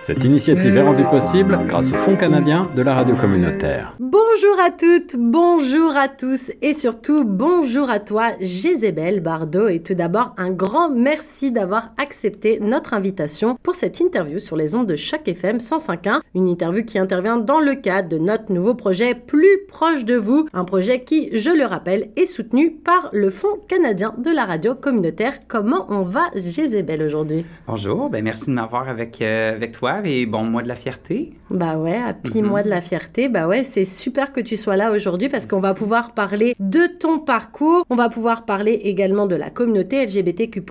Cette initiative est rendue possible grâce au Fonds canadien de la radio communautaire. Bonjour à toutes, bonjour à tous et surtout bonjour à toi, Jézébel Bardot. Et tout d'abord, un grand merci d'avoir accepté notre invitation pour cette interview sur les ondes de chaque FM 105.1. Une interview qui intervient dans le cadre de notre nouveau projet Plus proche de vous. Un projet qui, je le rappelle, est soutenu par le Fonds canadien de la radio communautaire. Comment on va, Jézébel, aujourd'hui? Bonjour, ben merci de m'avoir avec, euh, avec toi et bon mois de la fierté. Bah ouais, happy mois de la fierté. Bah ouais, c'est super que tu sois là aujourd'hui parce qu'on va pouvoir parler de ton parcours. On va pouvoir parler également de la communauté LGBTQ+,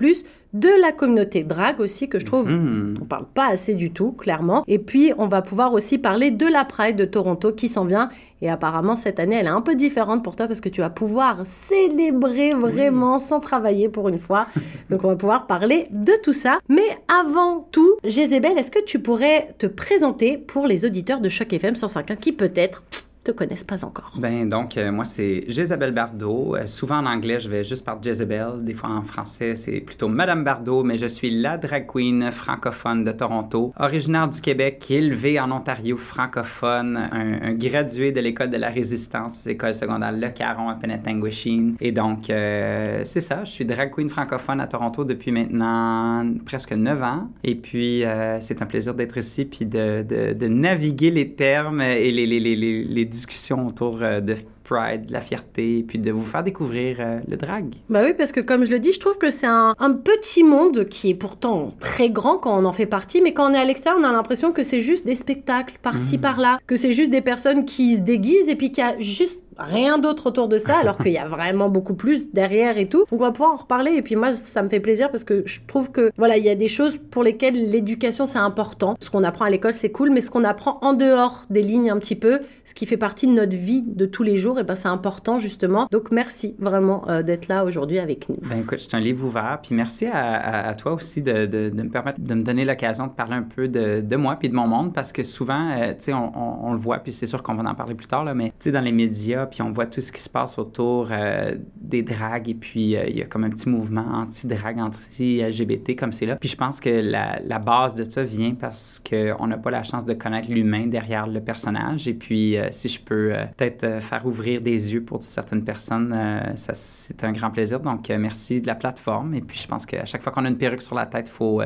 de la communauté drag aussi, que je trouve Mhm. on parle pas assez du tout, clairement. Et puis, on va pouvoir aussi parler de la Pride de Toronto qui s'en vient. Et apparemment, cette année, elle est un peu différente pour toi parce que tu vas pouvoir célébrer vraiment sans travailler pour une fois. Donc, on va pouvoir parler de tout ça. Mais avant tout, Jézébel, est-ce que tu pourrais te présenter pour les auditeurs de Choc FM 105.1 qui peut-être te connaissent pas encore? Ben donc, euh, moi, c'est Jezabel Bardot. Euh, souvent en anglais, je vais juste par Jezebel. Des fois en français, c'est plutôt Madame Bardot, mais je suis la drag queen francophone de Toronto, originaire du Québec, élevée en Ontario francophone, un, un gradué de l'école de la résistance, école secondaire Le Caron à Penetanguishene. Et donc, euh, c'est ça, je suis drag queen francophone à Toronto depuis maintenant presque 9 ans. Et puis, c'est un plaisir d'être ici, puis de, de- de naviguer les termes et les, les, les, les, les discussions autour euh, de Pride, de la fierté, puis de vous faire découvrir euh, le drag. Bah oui, parce que comme je le dis, je trouve que c'est un, un petit monde qui est pourtant très grand quand on en fait partie, mais quand on est à l'extérieur, on a l'impression que c'est juste des spectacles par-ci, Mhm. par-là, que c'est juste des personnes qui se déguisent et puis qu'il y a juste rien d'autre autour de ça, alors qu'il y a vraiment beaucoup plus derrière et tout. Donc on va pouvoir en reparler et puis moi, ça me fait plaisir parce que je trouve que voilà, il y a des choses pour lesquelles l'éducation c'est important. Ce qu'on apprend à l'école c'est cool, mais ce qu'on apprend en dehors des lignes un petit peu, ce qui fait partie de notre vie de tous les jours, et ben c'est important justement. Donc merci vraiment euh, d'être là aujourd'hui avec nous. Ben écoute, c'est un livre ouvert, puis merci à, à- à toi aussi de, de- de me permettre de me donner l'occasion de parler un peu de, de moi puis de mon monde, parce que souvent, euh, tu sais, on, on- on le voit, puis c'est sûr qu'on va en parler plus tard, là, mais tu sais, dans les médias, puis on voit tout ce qui se passe autour euh, des dragues, et puis euh, il y a comme un petit mouvement anti-drague, anti-LGBT comme c'est là. Puis je pense que la, base de ça vient parce qu'on n'a pas la chance de connaître l'humain derrière le personnage, et puis euh, si je peux peut-être faire ouvrir des yeux pour certaines personnes, ça, c'est un grand plaisir. Donc, merci de la plateforme. Et puis, je pense qu'à chaque fois qu'on a une perruque sur la tête, il faut,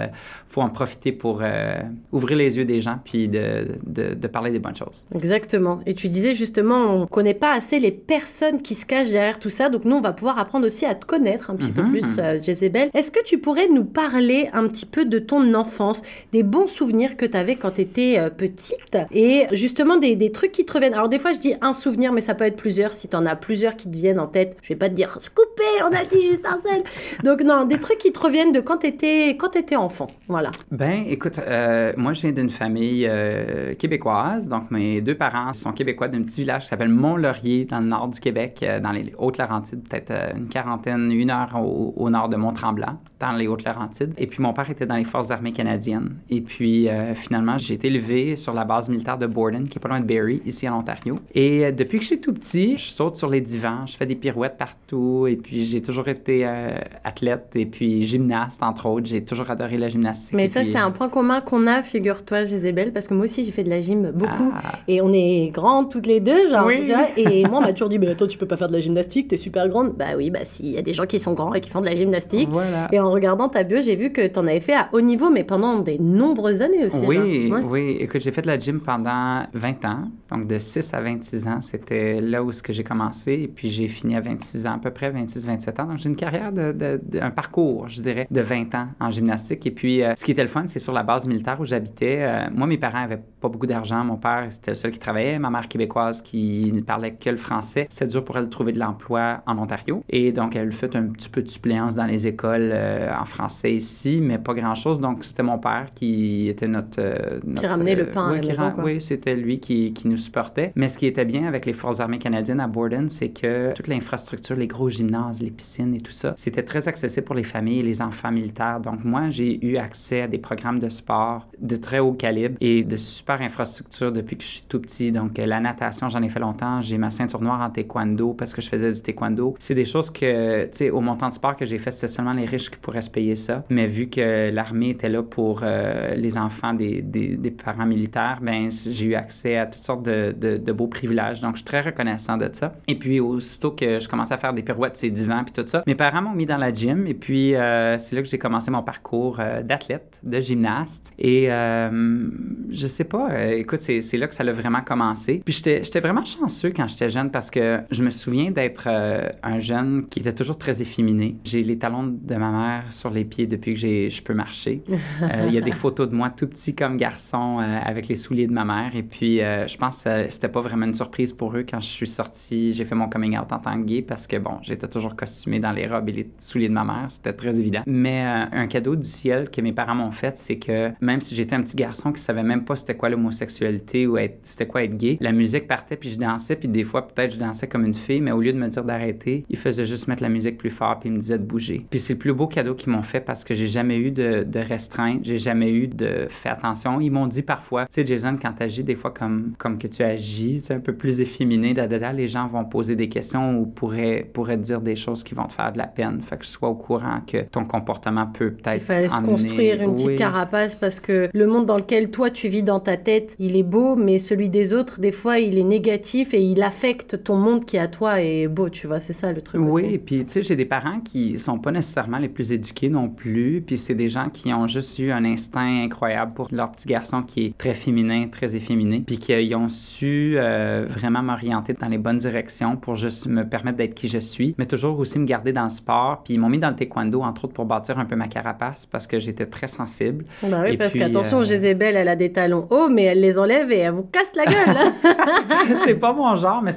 faut en profiter pour ouvrir les yeux des gens puis de, de, de parler des bonnes choses. Exactement. Et tu disais justement, on connaît pas assez les personnes qui se cachent derrière tout ça. Donc nous, on va pouvoir apprendre aussi à te connaître un petit peu Mhm. plus, euh, Jezebel. Est-ce que tu pourrais nous parler un petit peu de ton enfance, des bons souvenirs que tu avais quand tu étais petite et justement des, des trucs qui te reviennent? Alors des fois, je dis un souvenir, mais ça peut être plusieurs. Si tu en as plusieurs qui te viennent en tête, je vais pas te dire « Coupé, on a dit juste un seul !» Donc non, des trucs qui te reviennent de quand tu étais, quand étais enfant. Voilà. Ben, écoute, euh, moi, je viens d'une famille euh, québécoise. Donc, mes deux parents sont québécois d'un petit village qui s'appelle Mont-Laurier, dans le nord du Québec, euh, dans les Hautes-Laurentides, peut-être euh, une quarantaine, une heure au, au nord de Mont-Tremblant, dans les Hautes-Laurentides. Et puis, mon père était dans les Forces armées canadiennes. Et puis, euh, finalement, j'ai été élevé sur la base militaire de Borden, qui est pas loin de Barrie, ici en Ontario. Et euh, depuis que je suis tout petit, je saute sur les divans, je fais des pirouettes partout. Et puis, j'ai toujours été euh, athlète et puis gymnaste, entre autres. J'ai toujours adoré la gymnastique. Mais ça, puis, c'est un point commun qu'on a, figure-toi, Jezebel, parce que moi aussi, j'ai fait de la gym beaucoup. Ah. Et on est grandes toutes les deux, genre, Oui. vois. Et moi, on m'a toujours dit, mais attends, tu peux pas faire de la gymnastique, t'es super grande. Bah oui, bah si, il y a des gens qui sont grands et qui font de la gymnastique. Voilà. Et en regardant ta bio, j'ai vu que t'en avais fait à haut niveau, mais pendant des nombreuses années aussi. Oui. Ouais. oui. Écoute, j'ai fait de la gym pendant 20 ans. Donc, de 6 à 26 ans, c'était là où ce que j'ai commencé. Et puis, j'ai fini à 26 ans, à peu près 26-27 ans. Donc, j'ai une carrière, de, de- de- un parcours, je dirais, de 20 ans en gymnastique. Et puis, euh, ce qui était le fun, c'est sur la base militaire où j'habitais. euh, moi, mes parents avaient pas beaucoup d'argent. Mon père, c'était le seul qui travaillait. Ma mère québécoise qui ne parlait que le français. C'était dur pour elle de trouver de l'emploi en Ontario. Et donc, elle fait un petit peu de suppléance dans les écoles euh, en français ici, mais pas grand-chose. Donc, c'était mon père qui était notre... euh, notre, ramenait le euh, pain à oui, la qui maison, quoi. Oui, c'était lui qui, qui nous supportait. Mais ce qui était bien avec les Forces armées canadiennes à Borden, c'est que toute l'infrastructure, les gros gymnases, les piscines et tout ça, c'était très accessible pour les familles et les enfants militaires. Donc, moi, j'ai eu accès à des programmes de sport de très haut calibre et de super infrastructures depuis que je suis tout petit. Donc, la natation, j'en ai fait longtemps. J'ai ma ceinture noire en taekwondo parce que je faisais du taekwondo. C'est des choses que, tu sais, au montant de sport que j'ai fait, c'était seulement les riches qui pourraient se payer ça. Mais vu que l'armée était là pour euh, les enfants des, des, parents militaires, ben j'ai eu accès à toutes sortes de, de, beaux privilèges. Donc, je suis très reconnaissant de ça. Et puis, aussitôt que je commençais à faire des pirouettes, ces divans, puis tout ça, mes parents m'ont mis dans la gym. Et puis, euh, c'est là que j'ai commencé mon parcours euh, d'athlète, de gymnaste. Et je sais pas, écoute, c'est là que ça a vraiment commencé. Puis, j'étais vraiment chanceux quand j'étais jeune parce que je me souviens d'être euh, un jeune qui était toujours très efféminé. J'ai les talons de ma mère sur les pieds depuis que je peux marcher. Euh, il y a des photos de moi tout petit comme garçon euh, avec les souliers de ma mère. Et puis, je pense que c'était pas vraiment une surprise pour eux quand je suis sortie. J'ai fait mon coming out en tant que gay parce que, bon, j'étais toujours costumé dans les robes et les souliers de ma mère. C'était très évident. Mais un cadeau du ciel que mes parents m'ont fait, c'est que même si j'étais un petit garçon qui savait même pas c'était quoi l'homosexualité ou c'était quoi être gay, la musique partait puis je dansais. Puis des fois, peut-être je dansais comme une fille, mais au lieu de me dire d'arrêter, ils faisaient juste mettre la musique plus fort puis ils me disaient de bouger. Puis c'est le plus beau cadeau qu'ils m'ont fait parce que j'ai jamais eu de, de restreinte, j'ai jamais eu de fais attention. Ils m'ont dit parfois, tu sais, Jason, quand tu agis des fois comme, comme que tu agis, c'est un peu plus efféminé, da, da, da, les gens vont poser des questions ou pourraient, pourraient dire des choses qui vont te faire de la peine. Fait que je sois au courant que ton comportement peut peut-être. Il fallait se construire une petite carapace parce que le monde dans lequel toi tu vis dans ta tête, il est beau, mais celui des autres, des fois, il est négatif et il affecte ton monde qui à toi est beau, tu vois. C'est ça le truc. Oui, aussi. puis tu sais, j'ai des parents qui sont pas nécessairement les plus éduqués non plus, puis c'est des gens qui ont juste eu un instinct incroyable pour leur petit garçon qui est très féminin, très efféminé, puis qui ont su euh, vraiment m'orienter dans les bonnes directions pour juste me permettre d'être qui je suis, mais toujours aussi me garder dans le sport, puis ils m'ont mis dans le taekwondo, entre autres, pour bâtir un peu ma carapace, parce que j'étais très sensible. Bah oui, Et parce qu'attention, euh, Jézébel, elle a des talons hauts, mais elle les enlève et elle vous casse la gueule. c'est pas mon genre, mais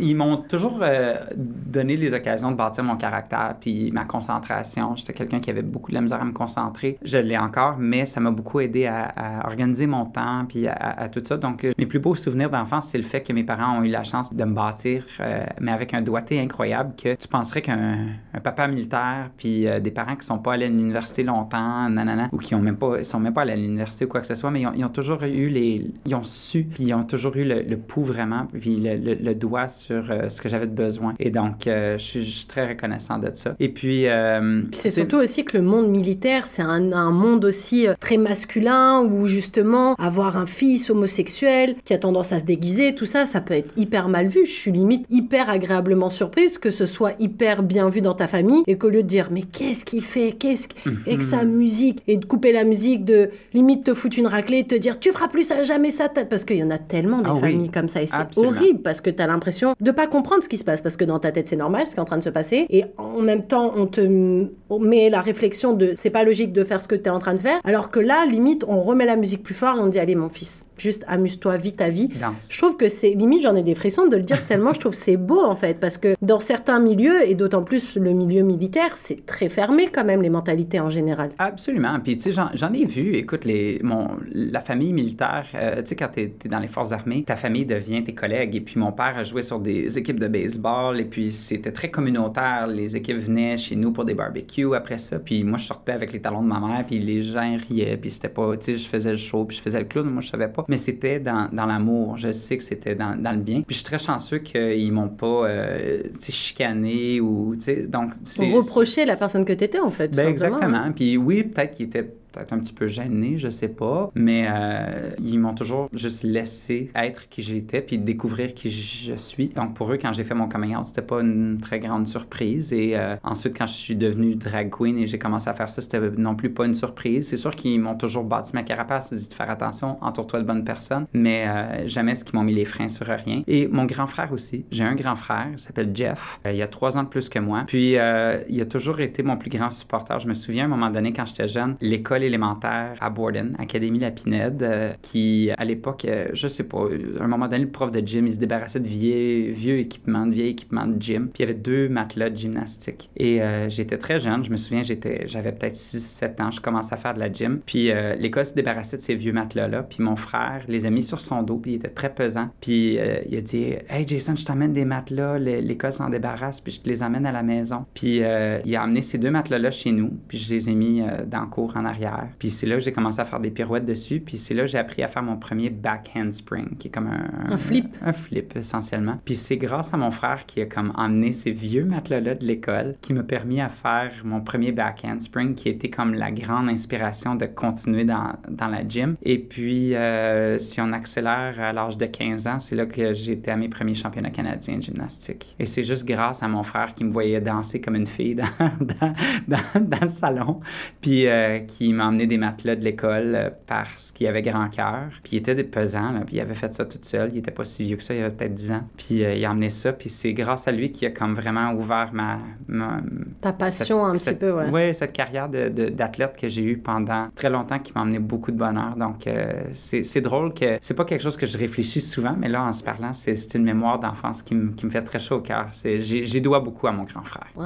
ils m'ont toujours euh, donné les occasions de bâtir mon caractère puis ma concentration. J'étais quelqu'un qui avait beaucoup de la misère à me concentrer. Je l'ai encore, mais ça m'a beaucoup aidé à, organiser mon temps puis à, tout ça. Donc, euh, mes plus beaux souvenirs d'enfance, c'est le fait que mes parents ont eu la chance de me bâtir, euh, mais avec un doigté incroyable que tu penserais qu'un un papa militaire puis des parents qui sont pas allés à l'université longtemps, nanana, ou qui ont même pas, sont même pas allés à l'université ou quoi que ce soit, mais ils ont, ils ont toujours eu les, ils ont su, puis ils ont toujours eu le, le pouls vraiment, puis le, le- le doigt sur euh, ce que j'avais de besoin. Et donc, euh, je, suis, je suis très reconnaissant de ça. Et puis, euh, Puis c'est surtout aussi que le monde militaire, c'est un, un monde aussi très masculin où justement avoir un fils homosexuel qui a tendance à se déguiser, tout ça, ça peut être hyper mal vu. Je suis limite hyper agréablement surprise que ce soit hyper bien vu dans ta famille et qu'au lieu de dire mais qu'est-ce qu'il fait, qu'est-ce qu- avec sa musique et de couper la musique, de limite te foutre une raclée, de te dire tu feras plus ça jamais ça, parce qu'il y en a tellement des Ah oui. familles comme ça et c'est horrible parce que tu as l'impression de pas comprendre ce qui se passe parce que dans ta tête c'est normal ce qui est en train de se passer et en même temps on te on met la réflexion de c'est pas logique de faire ce que tu es en train de faire alors que là limite on remet la musique plus fort et on dit allez mon fils juste amuse-toi vis ta vie je trouve que c'est limite j'en ai des frissons de le dire tellement je trouve c'est beau en fait parce que dans certains milieux et d'autant plus le milieu militaire c'est très fermé quand même les mentalités en général Absolument. Puis, tu sais, j'en, ai vu. Écoute, les, mon, la famille militaire, euh, tu sais, quand t'es, t'es dans les forces armées, ta famille devient tes collègues. Et puis, mon père joué sur des équipes de baseball. Et puis, c'était très communautaire. Les équipes venaient chez nous pour des barbecues après ça. Puis, moi, je sortais avec les talons de ma mère. Puis, les gens riaient. Puis, c'était pas, tu sais, je faisais le show. Puis, je faisais le clown. Moi, je savais pas. Mais c'était dans, dans l'amour. Je sais que c'était dans, dans le bien. Puis, je suis très chanceux qu'ils m'ont pas, euh, tu sais, chicané ou, tu sais, donc. reprocher la personne que tu étais en fait ben hein. exactement. Puis oui, peut-être qu'il était peut-être un petit peu gêné, je sais pas, mais euh, ils m'ont toujours juste laissé être qui j'étais puis découvrir qui je suis. Donc pour eux, quand j'ai fait mon coming out, c'était pas une très grande surprise. Et euh, ensuite, quand je suis devenue drag queen et j'ai commencé à faire ça, c'était non plus pas une surprise. C'est sûr qu'ils m'ont toujours bâti ma carapace, dit de faire attention, entoure-toi de bonnes personnes, mais euh, jamais ce qu'ils m'ont mis les freins sur rien. Et mon grand frère aussi. J'ai un grand frère, il s'appelle Jeff. Euh, il a trois ans de plus que moi. Puis euh, il a toujours été mon plus grand supporter. Je me souviens à un moment donné quand j'étais jeune, l'école élémentaire à Borden, Académie Lapinède, euh, qui à l'époque, euh, je sais pas, à un moment donné, le prof de gym, il se débarrassait de vieux, vieux équipements, de vieil équipements de gym. Puis il y avait deux matelas de gymnastique. Et euh, j'étais très jeune, je me souviens, j'étais, j'avais peut-être 6-7 ans, je commençais à faire de la gym. Puis euh, l'école se débarrassait de ces vieux matelas-là. Puis mon frère les a mis sur son dos, puis il était très pesant. Puis il a dit Hey Jason, je t'amène des matelas, L'é- l'école s'en débarrasse, puis je te les amène à la maison. Puis il a amené ces deux matelas-là chez nous, puis je les ai mis dans le cours en arrière. Puis c'est là que j'ai commencé à faire des pirouettes dessus. Puis c'est là que j'ai appris à faire mon premier back handspring, qui est comme un... Un flip. Un, flip, essentiellement. Puis c'est grâce à mon frère qui a comme emmené ces vieux matelas-là de l'école qui m'a permis à faire mon premier back handspring, qui était comme la grande inspiration de continuer dans, dans la gym. Et puis, euh, si on accélère à l'âge de 15 ans, c'est là que j'étais à mes premiers championnats canadiens de gymnastique. Et c'est juste grâce à mon frère qui me voyait danser comme une fille dans, dans, dans, dans le salon, puis euh, qui m'a emmené des matelas de l'école euh, parce qu'il avait grand cœur. Puis il était des pesants, là, puis il avait fait ça tout seul. Il était pas si vieux que ça, il avait peut-être 10 ans. Puis euh, il a emmené ça, puis c'est grâce à lui qui a comme vraiment ouvert ma... ma Ta passion un cette, petit peu, ouais. Oui, cette carrière d'athlète de, que j'ai eue pendant très longtemps qui m'a emmené beaucoup de bonheur. Donc euh, c'est drôle que c'est pas quelque chose que je réfléchis souvent, mais là, en se parlant, c'est une mémoire d'enfance qui, qui, me fait très chaud au cœur. J'y dois beaucoup à mon grand frère. Wow.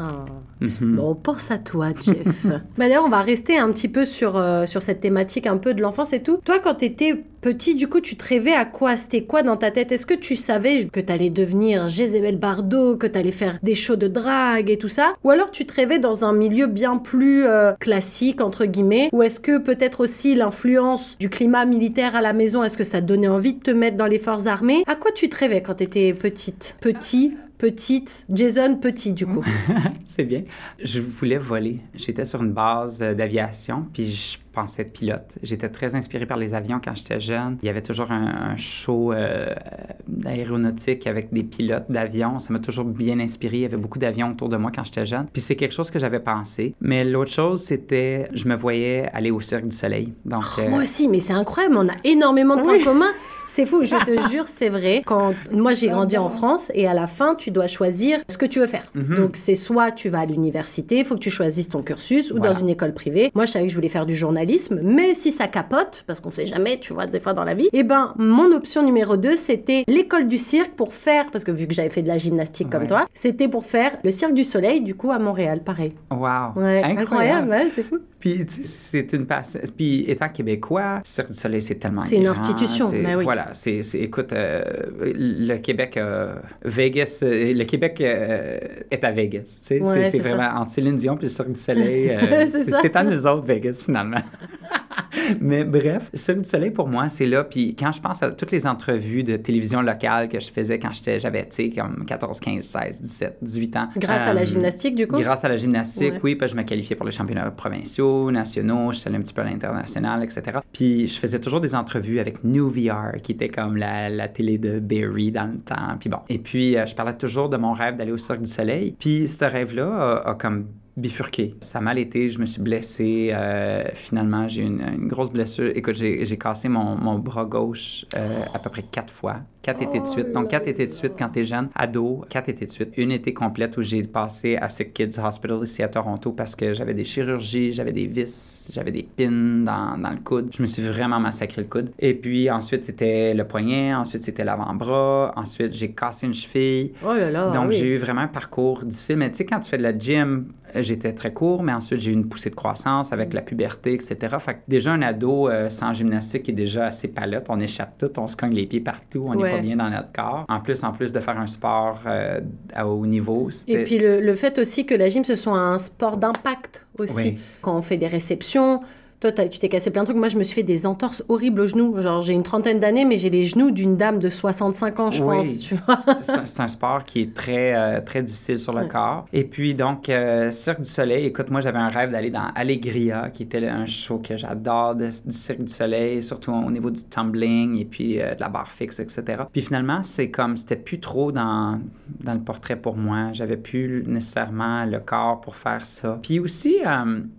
Mm -hmm. Bon, on pense à toi, Jeff. D'ailleurs, on va rester un petit peu sur, euh, sur cette thématique un peu de l'enfance et tout. Toi, quand tu étais petit, du coup, tu te rêvais à quoi? C'était quoi dans ta tête? Est-ce que tu savais que tu allais devenir Jézabel Bardot, que tu allais faire des shows de drague et tout ça? Ou alors tu te rêvais dans un milieu bien plus euh, classique, entre guillemets Ou est-ce que peut-être aussi l'influence du climat militaire à la maison, est-ce que ça donnait envie de te mettre dans les forces armées? À quoi tu te rêvais quand tu étais petite? Petit petite, Jason petit du coup. c'est bien. Je voulais voler. J'étais sur une base d'aviation, puis je pensais être pilote. J'étais très inspiré par les avions quand j'étais jeune. Il y avait toujours un, un show euh, aéronautique avec des pilotes d'avions. Ça m'a toujours bien inspiré. Il y avait beaucoup d'avions autour de moi quand j'étais jeune. Puis c'est quelque chose que j'avais pensé. Mais l'autre chose, c'était, je me voyais aller au Cirque du Soleil. Donc, oh, euh... Moi aussi, mais c'est incroyable. On a énormément de points oui. communs. C'est fou, je te jure, c'est vrai. Quand moi j'ai grandi en France et à la fin tu dois choisir ce que tu veux faire. Mm -hmm. Donc c'est soit tu vas à l'université, il faut que tu choisisses ton cursus ou voilà. dans une école privée. Moi je savais que je voulais faire du journalisme, mais si ça capote, parce qu'on sait jamais, tu vois, des fois dans la vie, eh ben mon option numéro 2 c'était l'école du cirque pour faire, parce que vu que j'avais fait de la gymnastique ouais. comme toi, c'était pour faire le cirque du soleil du coup à Montréal, pareil. Wow, ouais, incroyable, incroyable ouais, c'est fou. Puis c'est une passion. Puis étant québécois, Cirque du Soleil, c'est tellement C'est une institution, mais oui. Voilà, c'est, écoute, euh, le Québec, euh, Vegas, euh, le Québec est à Vegas, tu sais. Ouais, c'est, vraiment entre Céline Dion puis le Cirque du Soleil. c'est, à nous autres, Vegas, finalement. Mais bref, Cirque du Soleil, pour moi, c'est là. Puis quand je pense à toutes les entrevues de télévision locale que je faisais quand j'étais, j'avais, tu sais, comme 14, 15, 16, 17, 18 ans. Grâce euh, à la gymnastique, du coup? Grâce à la gymnastique, ouais. oui. Puis je me qualifiais pour les championnats provinciaux, nationaux. Je suis allé un petit peu à l'international, etc. Puis je faisais toujours des entrevues avec New VR, qui était comme la, la télé de Barry dans le temps. Puis bon. Et puis, euh, je parlais toujours de mon rêve d'aller au Cirque du Soleil. Puis ce rêve-là a, a comme bifurqué. Ça a mal été, je me suis blessé. Euh, finalement, j'ai eu une, une, grosse blessure. Écoute, j'ai cassé mon, mon, bras gauche euh, à peu près quatre fois. Quatre étés de suite. Donc, quatre étés de suite quand t'es jeune, ado, quatre étés de suite. Une été complète où j'ai passé à Sick Kids Hospital ici à Toronto parce que j'avais des chirurgies, j'avais des vis, j'avais des pins dans, dans, le coude. Je me suis vraiment massacré le coude. Et puis, ensuite, c'était le poignet. Ensuite, c'était l'avant-bras. Ensuite, j'ai cassé une cheville. Oh là là. Donc, oui. j'ai eu vraiment un parcours difficile. Mais tu sais, quand tu fais de la gym, j'étais très court, mais ensuite j'ai eu une poussée de croissance avec la puberté, etc. Fait que déjà un ado euh, sans gymnastique est déjà assez palote. On échappe tout, on se cogne les pieds partout, on. Pas bien dans notre corps. En plus, en plus de faire un sport euh, à haut niveau. Et puis le, le, fait aussi que la gym ce soit un sport d'impact aussi. Oui. Quand on fait des réceptions, toi, tu t'es cassé plein de trucs. Moi, je me suis fait des entorses horribles aux genoux. Genre, j'ai une trentaine d'années, mais j'ai les genoux d'une dame de 65 ans, je oui. pense, tu vois. c'est, un, un, sport qui est très, euh, très difficile sur le ouais. corps. Et puis, donc, euh, Cirque du Soleil, écoute, moi, j'avais un rêve d'aller dans Allegria, qui était un show que j'adore du Cirque du Soleil, surtout au niveau du tumbling et puis euh, de la barre fixe, etc. Puis finalement, c'est comme, c'était plus trop dans, dans le portrait pour moi. J'avais plus nécessairement le corps pour faire ça. Puis aussi,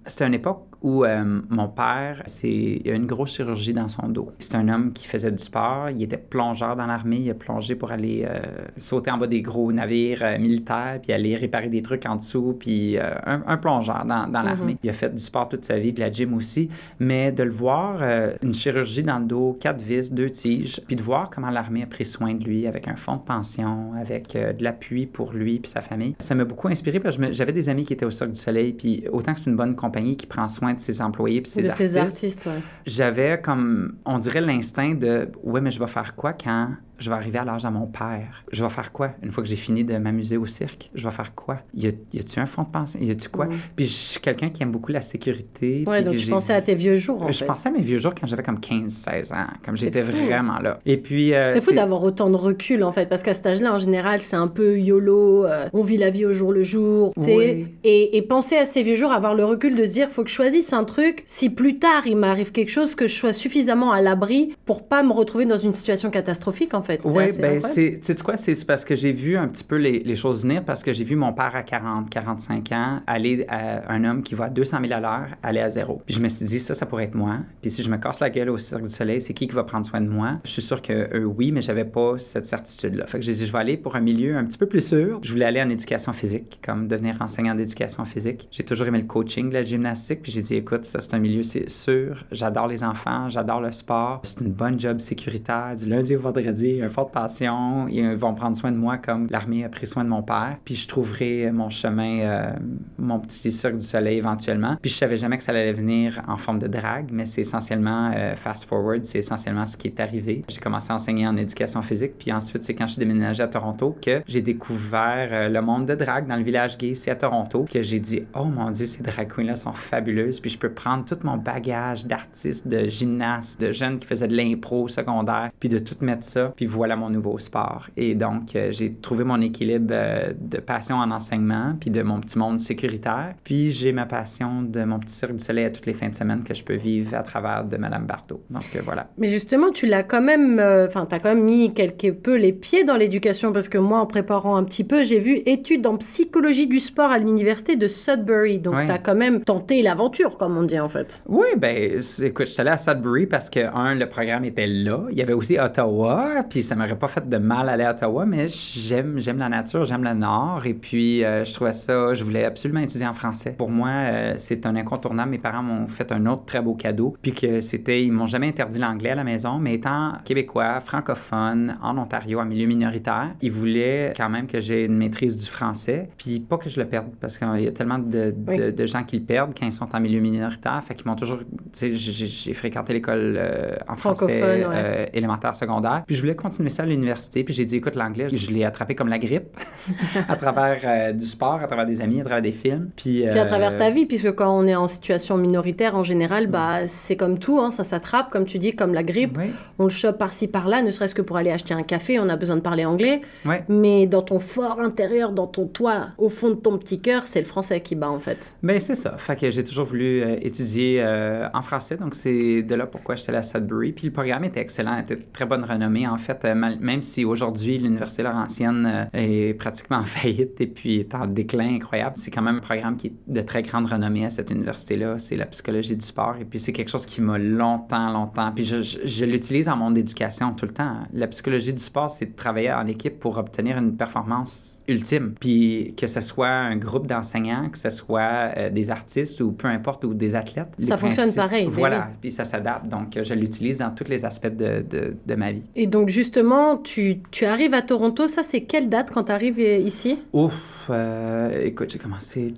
c'était une époque où euh, mon père, c'est, il a une grosse chirurgie dans son dos. C'est un homme qui faisait du sport, il était plongeur dans l'armée, il a plongé pour aller euh, sauter en bas des gros navires euh, militaires, puis aller réparer des trucs en dessous, puis un, un, plongeur dans, dans l'armée. Mm-hmm. Il a fait du sport toute sa vie, de la gym aussi, mais de le voir, une chirurgie dans le dos, quatre vis, deux tiges, puis de voir comment l'armée a pris soin de lui avec un fonds de pension, avec de l'appui pour lui puis sa famille, ça m'a beaucoup inspiré parce que j'avais des amis qui étaient au Cirque du Soleil, puis autant que c'est une bonne compagnie qui prend soin de ses employés puis ses de artistes. Ses artistes ouais. J'avais comme, on dirait l'instinct de, ouais, mais je vais faire quoi quand je vais arriver à l'âge à mon père. Je vais faire quoi? Une fois que j'ai fini de m'amuser au cirque? Je vais faire quoi? Y a-tu un fonds de pension? Y a-tu quoi? Puis je suis quelqu'un qui aime beaucoup la sécurité. Ouais, donc je pensais à tes vieux jours, en Je pensais à mes vieux jours quand j'avais comme 15-16 ans, comme j'étais vraiment là. Et puis... Euh, c'est fou d'avoir autant de recul, en fait, parce qu'à cet âge-là, en général, c'est un peu YOLO, euh, on vit la vie au jour le jour, oui. et, et penser à ces vieux jours, avoir le recul de se dire, faut que je choisisse un truc, si plus tard il m'arrive quelque chose, que je sois suffisamment à l'abri pour pas me retrouver dans une situation catastrophique, en fait. Oui, ben c'est, tu sais quoi, c'est parce que j'ai vu un petit peu les, les, choses venir, parce que j'ai vu mon père à 40, 45 ans aller à un homme qui va à 200 000 à l'heure, aller à zéro. Puis je me suis dit, ça, ça pourrait être moi. Puis si je me casse la gueule au Cirque du Soleil, c'est qui qui va prendre soin de moi? Je suis sûr que eux, oui, mais j'avais pas cette certitude-là. Fait que j'ai dit, je vais aller pour un milieu un petit peu plus sûr. Je voulais aller en éducation physique, comme devenir enseignant d'éducation physique. J'ai toujours aimé le coaching, la gymnastique, puis j'ai dit, écoute, ça, c'est un milieu c'est sûr. J'adore les enfants, j'adore le sport. C'est une bonne job sécuritaire. Du lundi au vendredi, un fort passion. Ils vont prendre soin de moi comme l'armée a pris soin de mon père. Puis je trouverai mon chemin, euh, mon petit cirque du soleil éventuellement. Puis je savais jamais que ça allait venir en forme de drague, mais c'est essentiellement euh, fast forward, c'est essentiellement ce qui est arrivé. J'ai commencé à enseigner en éducation physique, puis ensuite c'est quand je suis déménagé à Toronto que j'ai découvert euh, le monde de drague dans le village gay, c'est à Toronto, que j'ai dit oh mon dieu ces drag queens là sont fabuleuses, puis je peux prendre tout mon bagage d'artiste, de gymnaste, de jeunes qui faisaient de l'impro secondaire, puis de tout mettre ça, puis voilà mon nouveau sport. Et donc euh, j'ai trouvé mon équilibre de passion en enseignement, puis de mon petit monde sécuritaire, puis j'ai ma passion de mon petit cirque du soleil à toutes les fins de semaine que je peux vivre à travers de Madame Barteau. Donc euh, voilà. Mais justement, tu l'as quand même, euh, enfin, tu as quand même mis quelque peu les pieds dans l'éducation parce que moi, en préparant un petit peu, j'ai vu études en psychologie du sport à l'université de Sudbury. Donc, tu as quand même tenté l'aventure, comme on dit en fait. Oui, ben, écoute, je suis allé à Sudbury parce que, un, le programme était là. Il y avait aussi Ottawa, puis ça m'aurait pas fait de mal aller à Ottawa, mais j'aime, j'aime la nature, j'aime le nord, et puis euh, je trouvais ça, je voulais absolument étudier en français. Pour moi, c'est un incontournable. Mes parents m'ont fait un autre très beau cadeau. Puis que c'était, ils m'ont jamais interdit l'anglais à la maison, mais étant québécois, francophone, en Ontario, en milieu minoritaire, ils voulaient quand même que j'ai une maîtrise du français. Puis pas que je le perde, parce qu'il y a tellement de, de, gens qui le perdent quand ils sont en milieu minoritaire. Fait qu'ils m'ont toujours, tu sais, j'ai fréquenté l'école euh, en français euh, élémentaire, secondaire. Puis je voulais continuer ça à l'université. Puis j'ai dit, écoute, l'anglais, je l'ai attrapé comme la grippe, à travers euh, du sport, à travers des amis, à travers des films. Puis, puis à travers ta vie, puisque quand on est en situation minoritaire, en général, bah, c'est comme tout, hein, ça s'attrape, comme tu dis, comme la grippe. On le chope par-ci, par-là, ne serait-ce que pour aller acheter un café, on a besoin de parler anglais. Mais dans ton fort intérieur, dans ton toit, au fond de ton petit cœur, c'est le français qui bat, en fait. Mais c'est ça. Fait que j'ai toujours voulu euh, étudier euh, en français, donc c'est de là pourquoi j'étais à Sudbury. Puis le programme était excellent, était de très bonne renommée, en fait, euh, même si aujourd'hui, l'Université Laurentienne est pratiquement en faillite et puis est en déclin incroyable, c'est quand même un programme qui est de très grande renommée à cette université-là. C'est la psychologie du sport. Et puis, c'est quelque chose qui m'a longtemps, longtemps. Puis, je, je, l'utilise en monde d'éducation tout le temps. La psychologie du sport, c'est de travailler en équipe pour obtenir une performance ultime. Puis, que ce soit un groupe d'enseignants, que ce soit euh, des artistes ou peu importe, ou des athlètes. Ça fonctionne pareil. Voilà. Puis, ça s'adapte. Donc, je l'utilise dans tous les aspects de, de, de, ma vie. Et donc, justement, tu, tu arrives à Toronto. Ça, c'est quelle date quand tu arrives ici? Ouf. Euh, écoute, j'ai commencé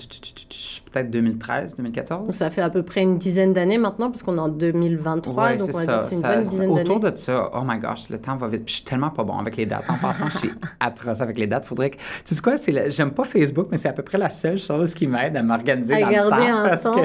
peut-être 2013, 2014. Ça fait à peu près une dizaine d'années maintenant, parce qu'on est en 2023, donc on va dire c'est une bonne dizaine d'années. Autour de ça, oh my gosh, le temps va vite. Puis je suis tellement pas bon avec les dates. En passant, je suis atroce avec les dates. Faudrait que. Tu sais quoi, c'est j'aime pas Facebook, mais c'est à peu près la seule chose qui m'aide à m'organiser dans le temps.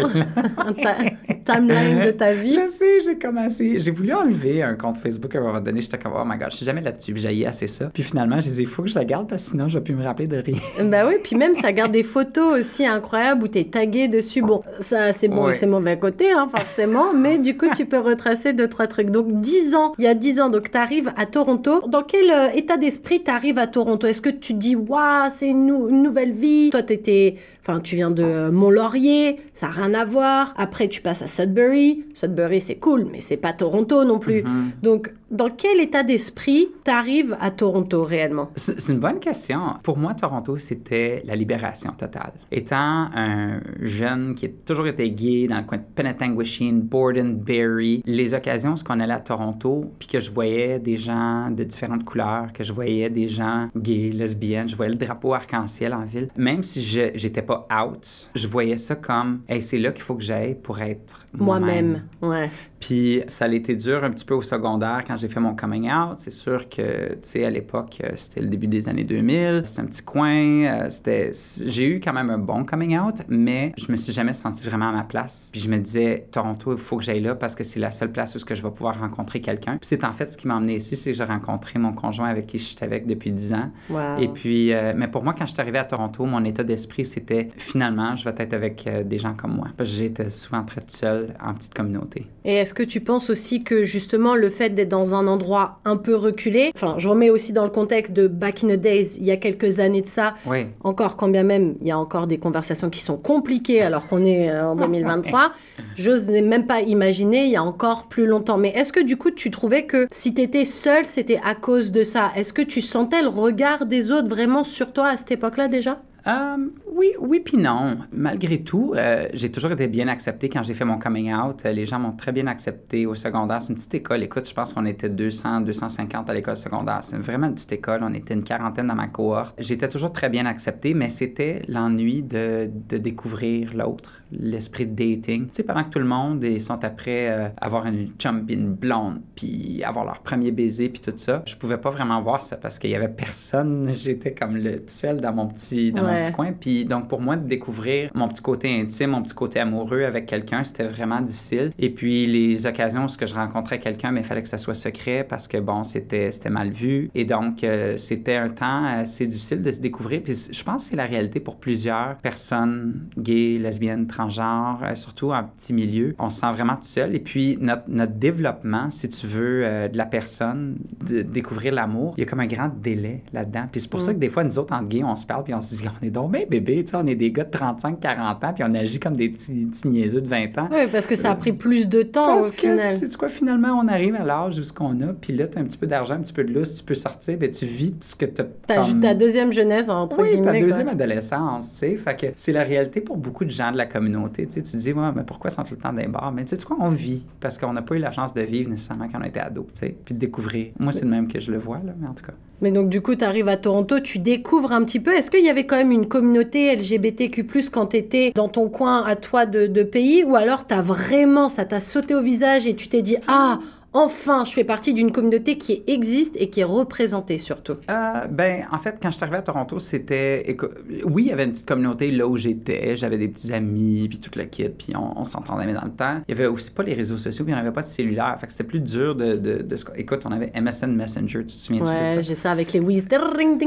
un que... timeline de ta vie. Je sais, j'ai commencé. J'ai voulu enlever un compte Facebook à un moment donné. J'étais comme, oh my gosh, je suis jamais là-dessus. J'ai assez ça. Puis finalement, j'ai dit, il faut que je la garde parce que sinon, je vais plus me rappeler de rien. Ben oui, puis même, ça garde des photos aussi incroyables où tu es tagué dessus. Bon, ça, c'est bon, c'est mauvais côté, hein, forcément, mais du coup, tu peux retracer deux, trois trucs. Donc, 10 ans, il y a 10 ans, donc tu arrives à Toronto. Dans quel euh, état d'esprit tu arrives à Toronto? Est-ce que tu dis, waouh, c'est une, une, nouvelle vie. Toi, tu étais Enfin, tu viens de euh, Mont-Laurier, ça n'a rien à voir. Après, tu passes à Sudbury. Sudbury, c'est cool, mais c'est pas Toronto non plus. Mhm. Donc, dans quel état d'esprit t'arrives à Toronto réellement? C'est une bonne question. Pour moi, Toronto, c'était la libération totale. Étant un jeune qui a toujours été gay dans le coin de Penetanguishene, Borden, Barrie, les occasions, ce qu'on allait à Toronto, puis que je voyais des gens de différentes couleurs, que je voyais des gens gays, lesbiennes, je voyais le drapeau arc-en-ciel en ville, même si je out, je voyais ça comme, hey, c'est là qu'il faut que j'aille pour être moi-même. ouais. Puis ça a été dur un petit peu au secondaire quand j'ai fait mon coming out. C'est sûr que, tu sais, à l'époque, euh, c'était le début des années 2000. C'était un petit coin. Euh, c'était... J'ai eu quand même un bon coming out, mais je me suis jamais senti vraiment à ma place. Puis je me disais, Toronto, il faut que j'aille là parce que c'est la seule place où je vais pouvoir rencontrer quelqu'un. Puis c'est en fait ce qui m'a emmené ici, c'est que j'ai rencontré mon conjoint avec qui je suis avec depuis 10 ans. Et puis, euh, mais pour moi, quand je suis arrivé à Toronto, mon état d'esprit, c'était finalement, je vais être avec des gens comme moi. Parce que j'étais souvent très seule en petite communauté. Et est-ce que tu penses aussi que justement le fait d'être dans un endroit un peu reculé, enfin je remets aussi dans le contexte de back in the days, il y a quelques années de ça, oui. encore quand bien même il y a encore des conversations qui sont compliquées alors qu'on est euh, en 2023, j'ose même pas imaginer il y a encore plus longtemps. Mais est-ce que du coup tu trouvais que si tu étais seule, c'était à cause de ça? Est-ce que tu sentais le regard des autres vraiment sur toi à cette époque-là déjà? Euh, oui, oui, puis non. Malgré tout, euh, j'ai toujours été bien accepté quand j'ai fait mon coming out. Les gens m'ont très bien accepté au secondaire. C'est une petite école. Écoute, je pense qu'on était 200, 250 à l'école secondaire. C'est vraiment une petite école. On était une quarantaine dans ma cohorte. J'étais toujours très bien accepté, mais c'était l'ennui de, de, découvrir l'autre, l'esprit de dating. Tu sais, pendant que tout le monde ils sont après euh, avoir une chump, une blonde, puis avoir leur premier baiser, puis tout ça, je pouvais pas vraiment voir ça parce qu'il y avait personne. J'étais comme le seul dans mon petit, dans mon petit coin. Puis donc, pour moi, de découvrir mon petit côté intime, mon petit côté amoureux avec quelqu'un, c'était vraiment difficile. Et puis, les occasions où je rencontrais quelqu'un, mais il fallait que ça soit secret parce que, bon, c'était mal vu. Et donc, euh, c'était un temps assez difficile de se découvrir. Puis, je pense que c'est la réalité pour plusieurs personnes gays, lesbiennes, transgenres, euh, surtout en petit milieu. On se sent vraiment tout seul. Et puis, notre, notre développement, si tu veux, euh, de la personne, de découvrir l'amour, il y a comme un grand délai là-dedans. Puis, c'est pour ça mm. que des fois, nous autres, en gays, on se parle, puis on se dit, on est donc bien bébé, tu sais, on est des gars de 35, 40 ans, puis on agit comme des petits, petits niaiseux de 20 ans. Oui, parce que ça a pris plus de temps parce au final. C'est quoi, finalement, on arrive à l'âge où ce qu'on a, puis là, tu as un petit peu d'argent, un petit peu de lousse, tu peux sortir, ben tu vis ce que tu as. Comme... ta deuxième jeunesse, entre oui, guillemets. ta deuxième adolescence, tu sais. Fait que c'est la réalité pour beaucoup de gens de la communauté. Tu sais, tu te dis, ouais, mais pourquoi ils sont tout le temps dans les bars? Mais tu sais, quoi, on vit parce qu'on n'a pas eu la chance de vivre nécessairement quand on était ado, tu sais, puis de découvrir. Moi, c'est le même que je le vois, là, mais en tout cas. Mais donc, du coup, tu arrives à Toronto, tu découvres un petit peu. Est-ce qu'il y avait quand même une communauté LGBTQ, quand tu dans ton coin à toi de, de pays, ou alors tu as vraiment, ça t'a sauté au visage et tu t'es dit, ah, enfin, je fais partie d'une communauté qui existe et qui est représentée surtout? Euh, ben, en fait, quand je suis arrivé à Toronto, c'était. Oui, il y avait une petite communauté là où j'étais. J'avais des petits amis, puis toute la kit, puis on, s'entendait mais dans le temps. Il y avait aussi pas les réseaux sociaux, puis il n'y avait pas de cellulaire. Fait que c'était plus dur de, de, de, Écoute, on avait MSN Messenger, tu te souviens ouais, de ça? j'ai ça avec les whiz.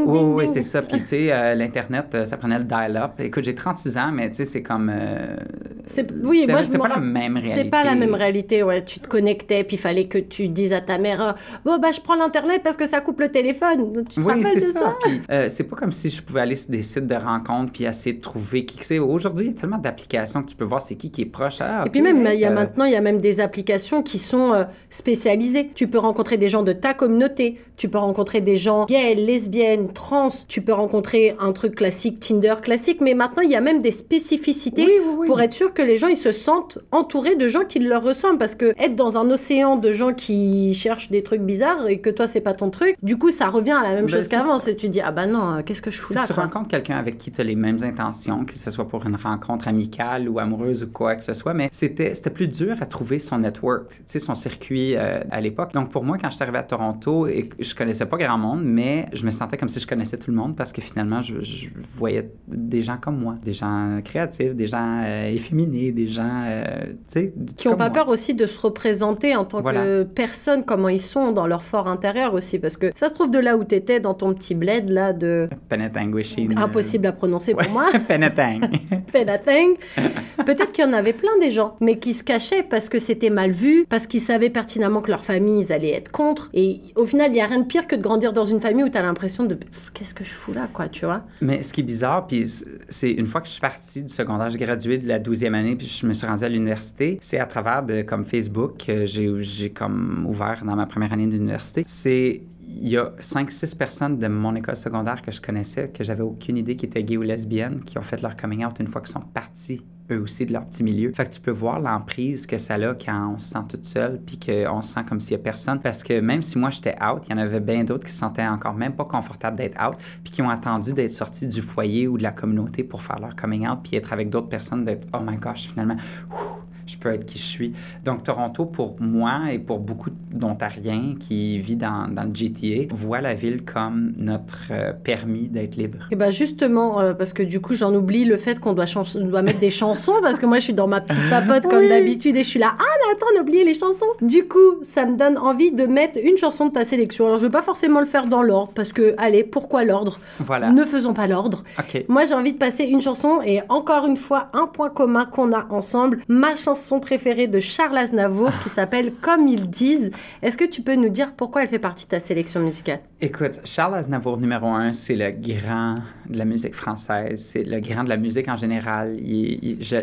Oui, oui, c'est ça. Puis, tu sais, euh, l'Internet, euh, ça prenait le dial-up. Écoute, j'ai 36 ans, mais tu sais, c'est comme. Euh, oui, moi, je C'est pas la même réalité. C'est pas la même réalité, ouais. Tu te connectais, puis il fallait que tu dises à ta mère euh, Bon, bah, je prends l'Internet parce que ça coupe le téléphone. Tu te oui, c'est ça. ça? Euh, c'est pas comme si je pouvais aller sur des sites de rencontres puis essayer de trouver qui c'est. Aujourd'hui, il y a tellement d'applications que tu peux voir c'est qui qui est proche. Ah, Et puis même, il y a euh, maintenant, il y a même des applications qui sont spécialisées. Tu peux rencontrer des gens de ta communauté. Tu peux rencontrer des gens gays, lesbiennes, trans. Tu peux rencontrer un truc classique, Tinder classique. Mais maintenant, il y a même des spécificités pour être sûr que les gens ils se sentent entourés de gens qui leur ressemblent. Parce que être dans un océan de gens qui cherchent des trucs bizarres et que toi, c'est pas ton truc, du coup, ça revient à la même ben, chose qu'avant. C'est tu dis, ah bah non, qu'est-ce que je fous si là? tu rencontres quelqu'un avec qui tu as les mêmes intentions, que ce soit pour une rencontre amicale ou amoureuse ou quoi que ce soit, mais c'était plus dur à trouver son network, tu sais, son circuit euh, à l'époque. Donc, pour moi, quand je suis arrivé à Toronto, et je connaissais pas grand monde, mais je me sentais comme si je connaissais tout le monde parce que finalement, je, voyais des gens comme moi, des gens créatifs, des gens euh, efféminés, des gens, euh, tu sais, qui n'ont pas peur aussi de se représenter en tant que personne, comment ils sont dans leur fort intérieur aussi, parce que ça se trouve de là où tu étais, dans ton petit bled là de... Impossible à prononcer pour moi. Penetang. Penetang. Peut-être qu'il y en avait plein des gens, mais qui se cachaient parce que c'était mal vu, parce qu'ils savaient pertinemment que leur famille, ils allaient être contre. Et au final, il n'y a rien de pire que de grandir dans une famille où tu as l'impression de qu'est-ce que je fous là, quoi, tu vois? Mais ce qui est bizarre, puis c'est une fois que je suis partie du secondaire, j'ai gradué de la 12e année, puis je me suis rendu à l'université, c'est à travers de comme Facebook, j'ai comme ouvert dans ma première année d'université. C'est il y a 5-6 personnes de mon école secondaire que je connaissais, que j'avais aucune idée qui étaient gays ou lesbiennes, qui ont fait leur coming out une fois qu'ils sont partis, eux aussi, de leur petit milieu. Fait que tu peux voir l'emprise que ça a quand on se sent toute seule, puis qu'on se sent comme s'il y a personne. Parce que même si moi j'étais out, il y en avait bien d'autres qui se sentaient encore même pas confortables d'être out, puis qui ont attendu d'être sortis du foyer ou de la communauté pour faire leur coming out, puis être avec d'autres personnes, d'être oh my gosh, finalement, je peux être qui je suis. Donc, Toronto, pour moi et pour beaucoup d'Ontariens qui vivent dans, dans, le GTA, voit la ville comme notre euh, permis d'être libre. Et bien, justement, euh, parce que du coup, j'en oublie le fait qu'on doit, doit mettre des chansons, parce que moi, je suis dans ma petite papote comme d'habitude et je suis là, ah, mais attends, on a oublié les chansons. Du coup, ça me donne envie de mettre une chanson de ta sélection. Alors, je ne vais pas forcément le faire dans l'ordre, parce que, allez, pourquoi l'ordre? Voilà. Ne faisons pas l'ordre. OK. Moi, j'ai envie de passer une chanson et encore une fois, un point commun qu'on a ensemble, ma chanson préférée de Charles Aznavour qui s'appelle Comme ils disent. Est-ce que tu peux nous dire pourquoi elle fait partie de ta sélection musicale? Écoute, Charles Aznavour numéro un, c'est le grand de la musique française, c'est le grand de la musique en général.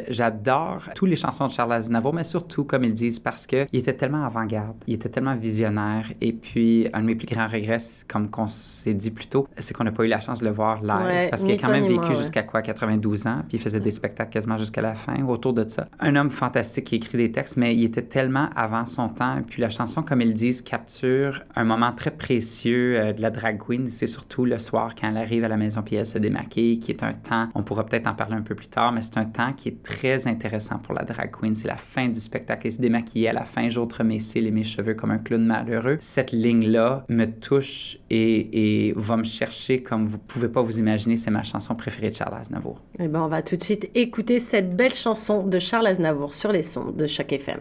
J'adore toutes les chansons de Charles Aznavour, mais surtout, comme ils disent, parce qu'il était tellement avant-garde, il était tellement visionnaire. Et puis, un de mes plus grands regrets, comme qu'on s'est dit plus tôt, c'est qu'on n'a pas eu la chance de le voir live. Ouais, parce qu'il a quand même vécu jusqu'à quoi, 92 ans, puis il faisait des spectacles quasiment jusqu'à la fin, autour de ça. Un homme fantastique qui écrit des textes, mais il était tellement avant son temps. Et puis la chanson, comme ils disent, capture un moment très précieux euh, de la drag queen. C'est surtout le soir quand elle arrive à la maison puis elle se démaquille, qui est un temps, on pourra peut-être en parler un peu plus tard, mais c'est un temps qui est très intéressant pour la drag queen. C'est la fin du spectacle. Elle se démaquille à la fin, j'ôtre mes cils et mes cheveux comme un clown malheureux. Cette ligne-là me touche et, et va me chercher comme vous pouvez pas vous imaginer. C'est ma chanson préférée de Charles Aznavour. Eh ben, on va tout de suite écouter cette belle chanson de Charles Aznavour sur les sons de chaque FM.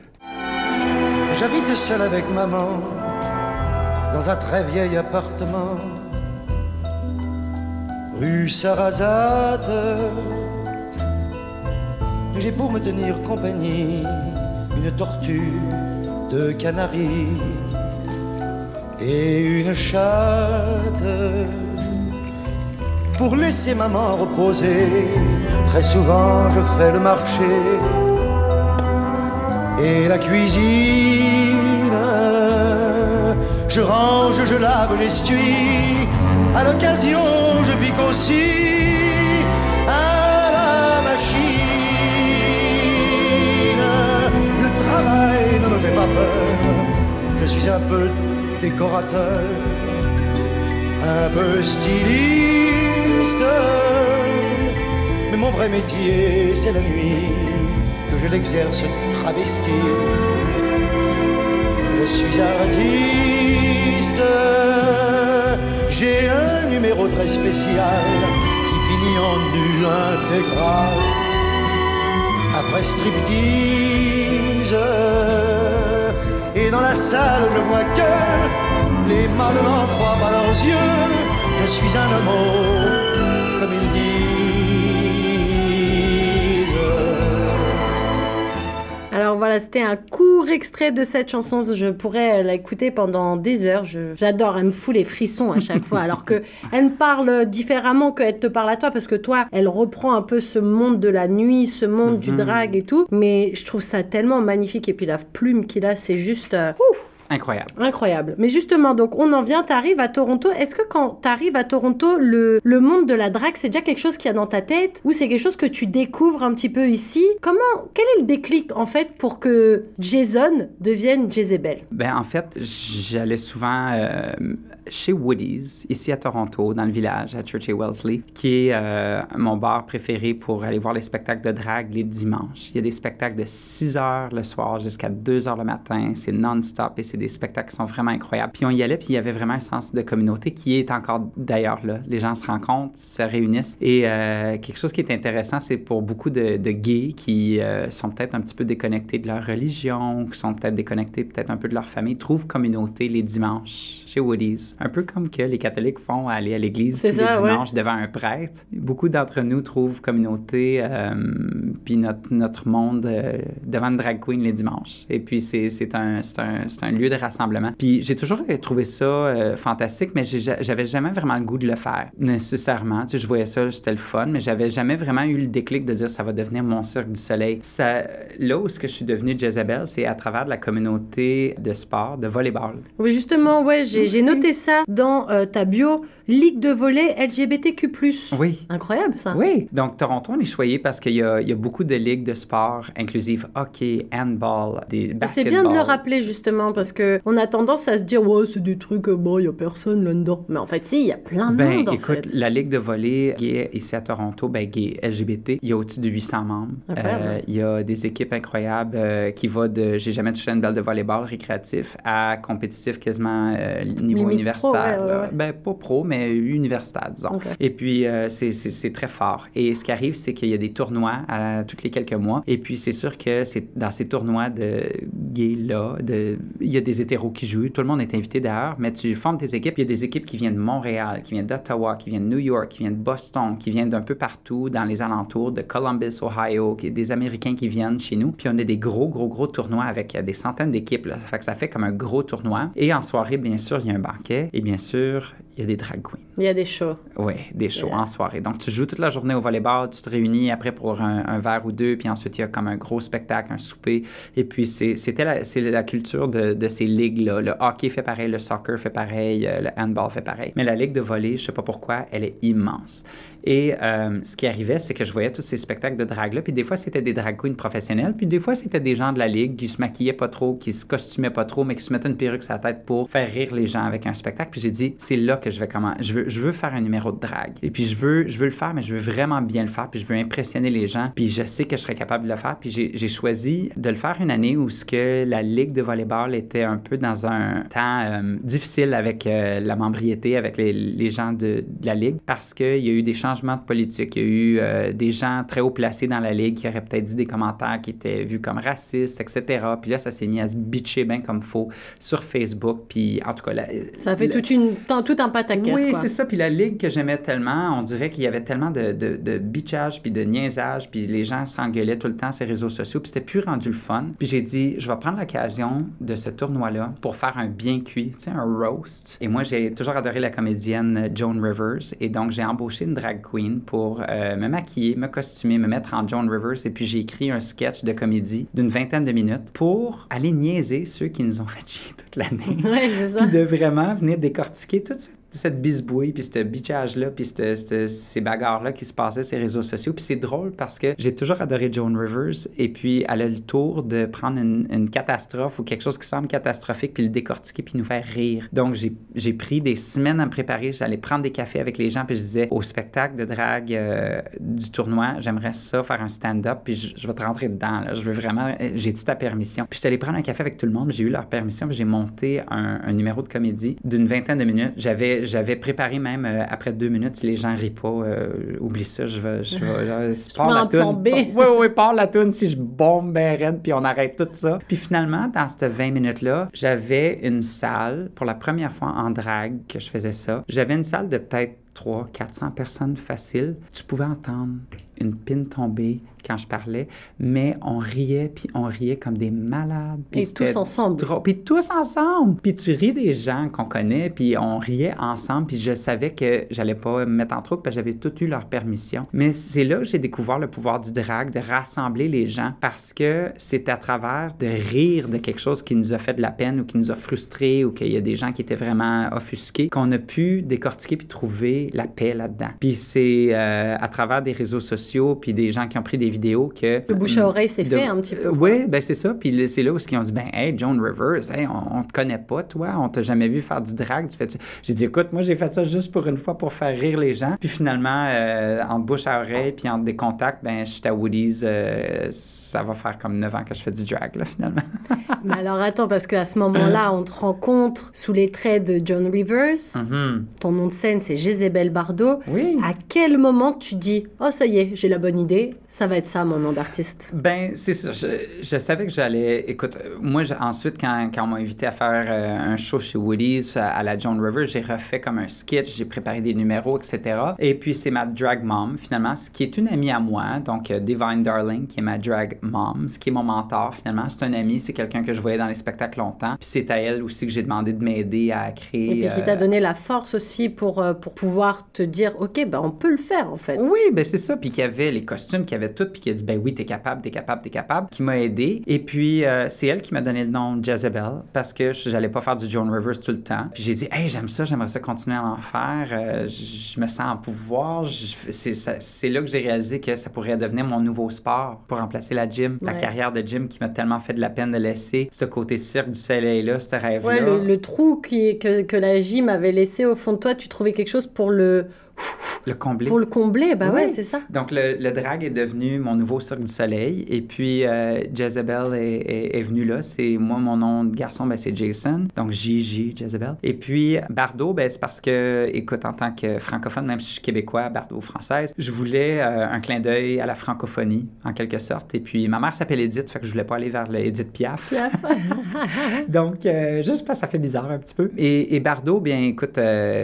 J'habite seul avec maman dans un très vieil appartement, rue Sarrazate. J'ai pour me tenir compagnie une tortue de Canaries et une chatte. Pour laisser maman reposer, très souvent je fais le marché et la cuisine. Je range, je lave, j'essuie. À l'occasion, je pique aussi à la machine. Le travail ne me fait pas peur. Je suis un peu décorateur, un peu styliste. Mais mon vrai métier, c'est la nuit je l'exerce travesti. Je suis artiste, j'ai un numéro très spécial qui finit en nu intégral. Après striptease, et dans la salle je vois que les mâles n'en croient pas leurs yeux. Je suis un homme, comme ils disent. Voilà, c'était un court extrait de cette chanson. Je pourrais l'écouter pendant des heures. J'adore, elle me fout les frissons à chaque fois. Alors que elle me parle différemment qu'elle te parle à toi, parce que toi, elle reprend un peu ce monde de la nuit, ce monde du drag et tout. Mais je trouve ça tellement magnifique. Et puis la plume qu'il a, c'est juste euh, ouf, Incroyable. incroyable. Mais justement, donc on en vient, t'arrives à Toronto. Est-ce que quand t'arrives à Toronto, le, le monde de la drague, c'est déjà quelque chose qu'il y a dans ta tête? Ou c'est quelque chose que tu découvres un petit peu ici? Comment, quel est le déclic en fait pour que Jason devienne Jezebel? Ben, en fait, j'allais souvent euh, chez Woody's, ici à Toronto, dans le village, à Church et Wellesley, qui est euh, mon bar préféré pour aller voir les spectacles de drague les dimanches. Il y a des spectacles de 6 heures le soir jusqu'à 2 heures le matin. C'est non-stop et c'est des spectacles qui sont vraiment incroyables. Puis on y allait, puis il y avait vraiment un sens de communauté qui est encore d'ailleurs là. Les gens se rencontrent, se réunissent. Et euh, quelque chose qui est intéressant, c'est pour beaucoup de, de gays qui euh, sont peut-être un petit peu déconnectés de leur religion, qui sont peut-être déconnectés peut-être un peu de leur famille, trouvent communauté les dimanches chez Woody's. Un peu comme que les catholiques font aller à l'église C'est tous ça, les ouais. dimanches devant un prêtre. Beaucoup d'entre nous trouvent communauté, euh, puis notre, notre monde devant une drag queen les dimanches. Et puis c'est c'est un, c'est un, c'est un lieu de rassemblement. Puis j'ai toujours trouvé ça euh, fantastique, mais j'avais jamais vraiment le goût de le faire, nécessairement. Tu sais, je voyais ça, c'était le fun, mais j'avais jamais vraiment eu le déclic de dire ça va devenir mon cirque du soleil. Ça, là où ce que je suis devenue Jezebel, c'est à travers de la communauté de sport, de volleyball. Oui, justement, ouais, j'ai noté ça. dans euh, ta bio, Ligue de volley LGBTQ+. Oui. Incroyable ça. Oui, donc Toronto, on est choyé parce qu'il y, a- il y a beaucoup de ligues de sport inclusives, hockey, handball, des C'est basketball. bien de le rappeler justement parce que on a tendance à se dire ouais c'est des trucs euh, bon il y a personne là-dedans mais en fait si il y a plein de Ben, monde en écoute, fait. la Ligue de volley gay ici à Toronto, ben, gay LGBT, il y a au-dessus de 800 membres. Euh, il y a des équipes incroyables euh, qui vont de j'ai jamais touché une balle de volleyball récréatif à compétitif quasiment euh, niveau universitaire. pro, ouais, là. Ben, pas pro, mais universitaire, disons. Et puis, c'est- très fort. Et ce qui arrive, c'est qu'il y a des tournois à tous les quelques mois. Et puis, c'est sûr que c'est dans ces tournois de gays-là, de... il y a des hétéros qui jouent. Tout le monde est invité d'ailleurs, mais tu formes tes équipes. Il y a des équipes qui viennent de Montréal, qui viennent d'Ottawa, qui viennent de New York, qui viennent de Boston, qui viennent d'un peu partout dans les alentours de Columbus, Ohio, qui des Américains qui viennent chez nous. Puis on a des gros, gros, gros tournois avec euh, des centaines d'équipes. Ça fait que ça fait comme un gros tournoi. Et en soirée, bien sûr, il y a un banquet. Et bien sûr, il y a des drag queens. Il y a des shows. Oui, des shows Yeah. en soirée. Donc, tu joues toute la journée au volleyball, tu te réunis après pour un, un verre ou deux, puis ensuite, il y a comme un gros spectacle, un souper. Et puis, c'est- c'était la culture de, de ces ligues-là. Le hockey fait pareil, le soccer fait pareil, euh, le handball fait pareil. Mais la ligue de volley, je sais pas pourquoi, elle est immense. Et euh, ce qui arrivait, c'est que je voyais tous ces spectacles de drague-là, puis des fois, c'était des drag queens professionnels, puis des fois, c'était des gens de la ligue qui se maquillaient pas trop, qui se costumaient pas trop, mais qui se mettaient une perruque sur la tête pour faire rire les gens avec un spectacle. Puis j'ai dit, c'est là que je vais comment. Je veux, faire un numéro de drague. Et puis je veux, le faire, mais je veux vraiment bien le faire, puis je veux impressionner les gens, puis je sais que je serais capable de le faire. Puis j'ai choisi de le faire une année où ce que la ligue de volleyball était un peu dans un temps euh, difficile avec euh, la membriété, avec les, gens de, de la ligue, parce qu'il y a eu des changements de politique. Il y a eu euh, des gens très haut placés dans la ligue qui auraient peut-être dit des commentaires qui étaient vus comme racistes, etc. Puis là, ça s'est mis à se bitcher bien comme faux sur Facebook. Puis en tout cas, la- Ça fait la- toute une, tant- tout un pataquès oui, c'est ça. Puis la ligue que j'aimais tellement, on dirait qu'il y avait tellement de, de, de bitchage puis de niaisage, puis les gens s'engueulaient tout le temps sur les réseaux sociaux, puis c'était plus rendu le fun. Puis j'ai dit, je vais prendre l'occasion de ce tournoi-là pour faire un bien cuit, tu sais, un roast. Et moi, j'ai toujours adoré la comédienne Joan Rivers, et donc j'ai embauché une drag queen pour euh, me maquiller, me costumer, me mettre en Joan Rivers, et puis j'ai écrit un sketch de comédie d'une vingtaine de minutes pour aller niaiser ceux qui nous ont fait chier toute l'année Ouais, c'est ça. puis de vraiment venir décortiquer toute cette, cette bisbouille, puis ce bitchage-là, puis ces bagarres-là qui se passaient les réseaux sociaux. Puis c'est drôle parce que j'ai toujours adoré Joan Rivers, et puis elle a le tour de prendre une, catastrophe ou quelque chose qui semble catastrophique, puis le décortiquer, puis nous faire rire. Donc j'ai pris des semaines à me préparer, j'allais prendre des cafés avec les gens, puis je disais, au spectacle de drague euh, du tournoi, j'aimerais ça, faire un stand-up, puis je, je vais te rentrer dedans, je veux vraiment, euh, j'ai-tu ta permission? Puis je suis allé prendre un café avec tout le monde, j'ai eu leur permission, puis j'ai monté un, un numéro de comédie d'une vingtaine de minutes. J'avais, j'avais préparé même euh, après deux minutes, si les gens rient pas, euh, oublie ça, je vais, je vais, si pars la toune. Oui, oui, part la tune si je bombe ben raide, puis on arrête tout ça. Puis finalement, dans cette 20 minutes-là, j'avais une salle, pour la première fois en drague que je faisais ça, j'avais une salle de peut-être 300, 400 personnes facile. Tu pouvais entendre une pine tomber quand je parlais, mais on riait, puis on riait comme des malades. puis Et tous ensemble. Puis tous ensemble. Puis tu ris des gens qu'on connaît, puis on riait ensemble. Puis je savais que j'allais pas me mettre en trouble, parce que j'avais tout eu leur permission. Mais c'est là que j'ai découvert le pouvoir du drag, de rassembler les gens, parce que c'est à travers de rire de quelque chose qui nous a fait de la peine ou qui nous a frustrés ou qu'il y a des gens qui étaient vraiment offusqués qu'on a pu décortiquer puis trouver la paix là-dedans. Puis c'est euh, à travers des réseaux sociaux puis des gens qui ont pris des vidéos que... Le bouche à oreille, c'est de- fait un petit peu. oui, ben c'est ça. Puis c'est là où ils ont dit, ben, hey, Joan Rivers, hey, on, on te connaît pas, toi, on t'a jamais vu faire du drag. Tu fais J'ai dit, écoute, moi, j'ai fait ça juste pour une fois pour faire rire les gens. Puis finalement, euh, entre bouche à oreille, puis entre des contacts, ben, je suis à Woody's, euh, ça va faire comme 9 ans que je fais du drag, là, finalement. Mais alors attends, parce qu'à ce moment-là, on te rencontre sous les traits de John Rivers. Mhm. Ton nom de scène, c'est Jezebel Bardot. Oui. À quel moment tu dis Oh, ça y est, j'ai la bonne idée, ça va être ça mon nom d'artiste Ben, c'est ça. Je, je savais que j'allais. Écoute, euh, moi, je- ensuite, quand, quand on m'a invité à faire euh, un show chez Woody's à, à la John River, j'ai refait comme un sketch, j'ai préparé des numéros, etc. Et puis, c'est ma drag mom, finalement, ce qui est une amie à moi, donc euh, Divine Darling, qui est ma drag mom, ce qui est mon mentor, finalement. C'est un ami, c'est quelqu'un que je voyais dans les spectacles longtemps. Puis, c'est à elle aussi que j'ai demandé de m'aider à créer. Et puis qui euh, t'a donné la force aussi pour, euh, pour pouvoir te dire Ok, ben on peut le faire en fait. Oui, ben c'est ça. Puis qui avait les costumes, qui avait tout, puis qui a dit, ben oui, t'es capable, t'es capable, t'es capable, qui m'a aidé. Et puis, euh, c'est elle qui m'a donné le nom Jezebel, parce que j'allais pas faire du Joan Rivers tout le temps. Puis j'ai dit, hey, j'aime ça, j'aimerais ça continuer à en faire. Euh, je me sens en pouvoir. C'est là que j'ai réalisé que ça pourrait devenir mon nouveau sport pour remplacer la gym, la carrière de gym qui m'a tellement fait de la peine de laisser ce côté cirque du soleil-là, ce rêve-là. Ouais, le, le trou qui, que, que la gym avait laissé au fond de toi, tu trouvais quelque chose pour le le combler. Pour le combler, bah ouais, c'est ça. Donc, le, le, drag est devenu mon nouveau Cirque du Soleil. Et puis, euh, Jezebel est, est, venu là. C'est moi, mon nom de garçon, ben, c'est Jason. Donc, J.J. Jezebel. Et puis, Bardot, ben, c'est parce que, écoute, en tant que francophone, même si je suis québécois, Bardot française, je voulais euh, un clin d'œil à la francophonie, en quelque sorte. Et puis, ma mère s'appelle Edith, fait que je voulais pas aller vers le Edith Piaf. Piaf. Donc, euh, juste parce que ça fait bizarre un petit peu. Et, et Bardot, bien, écoute,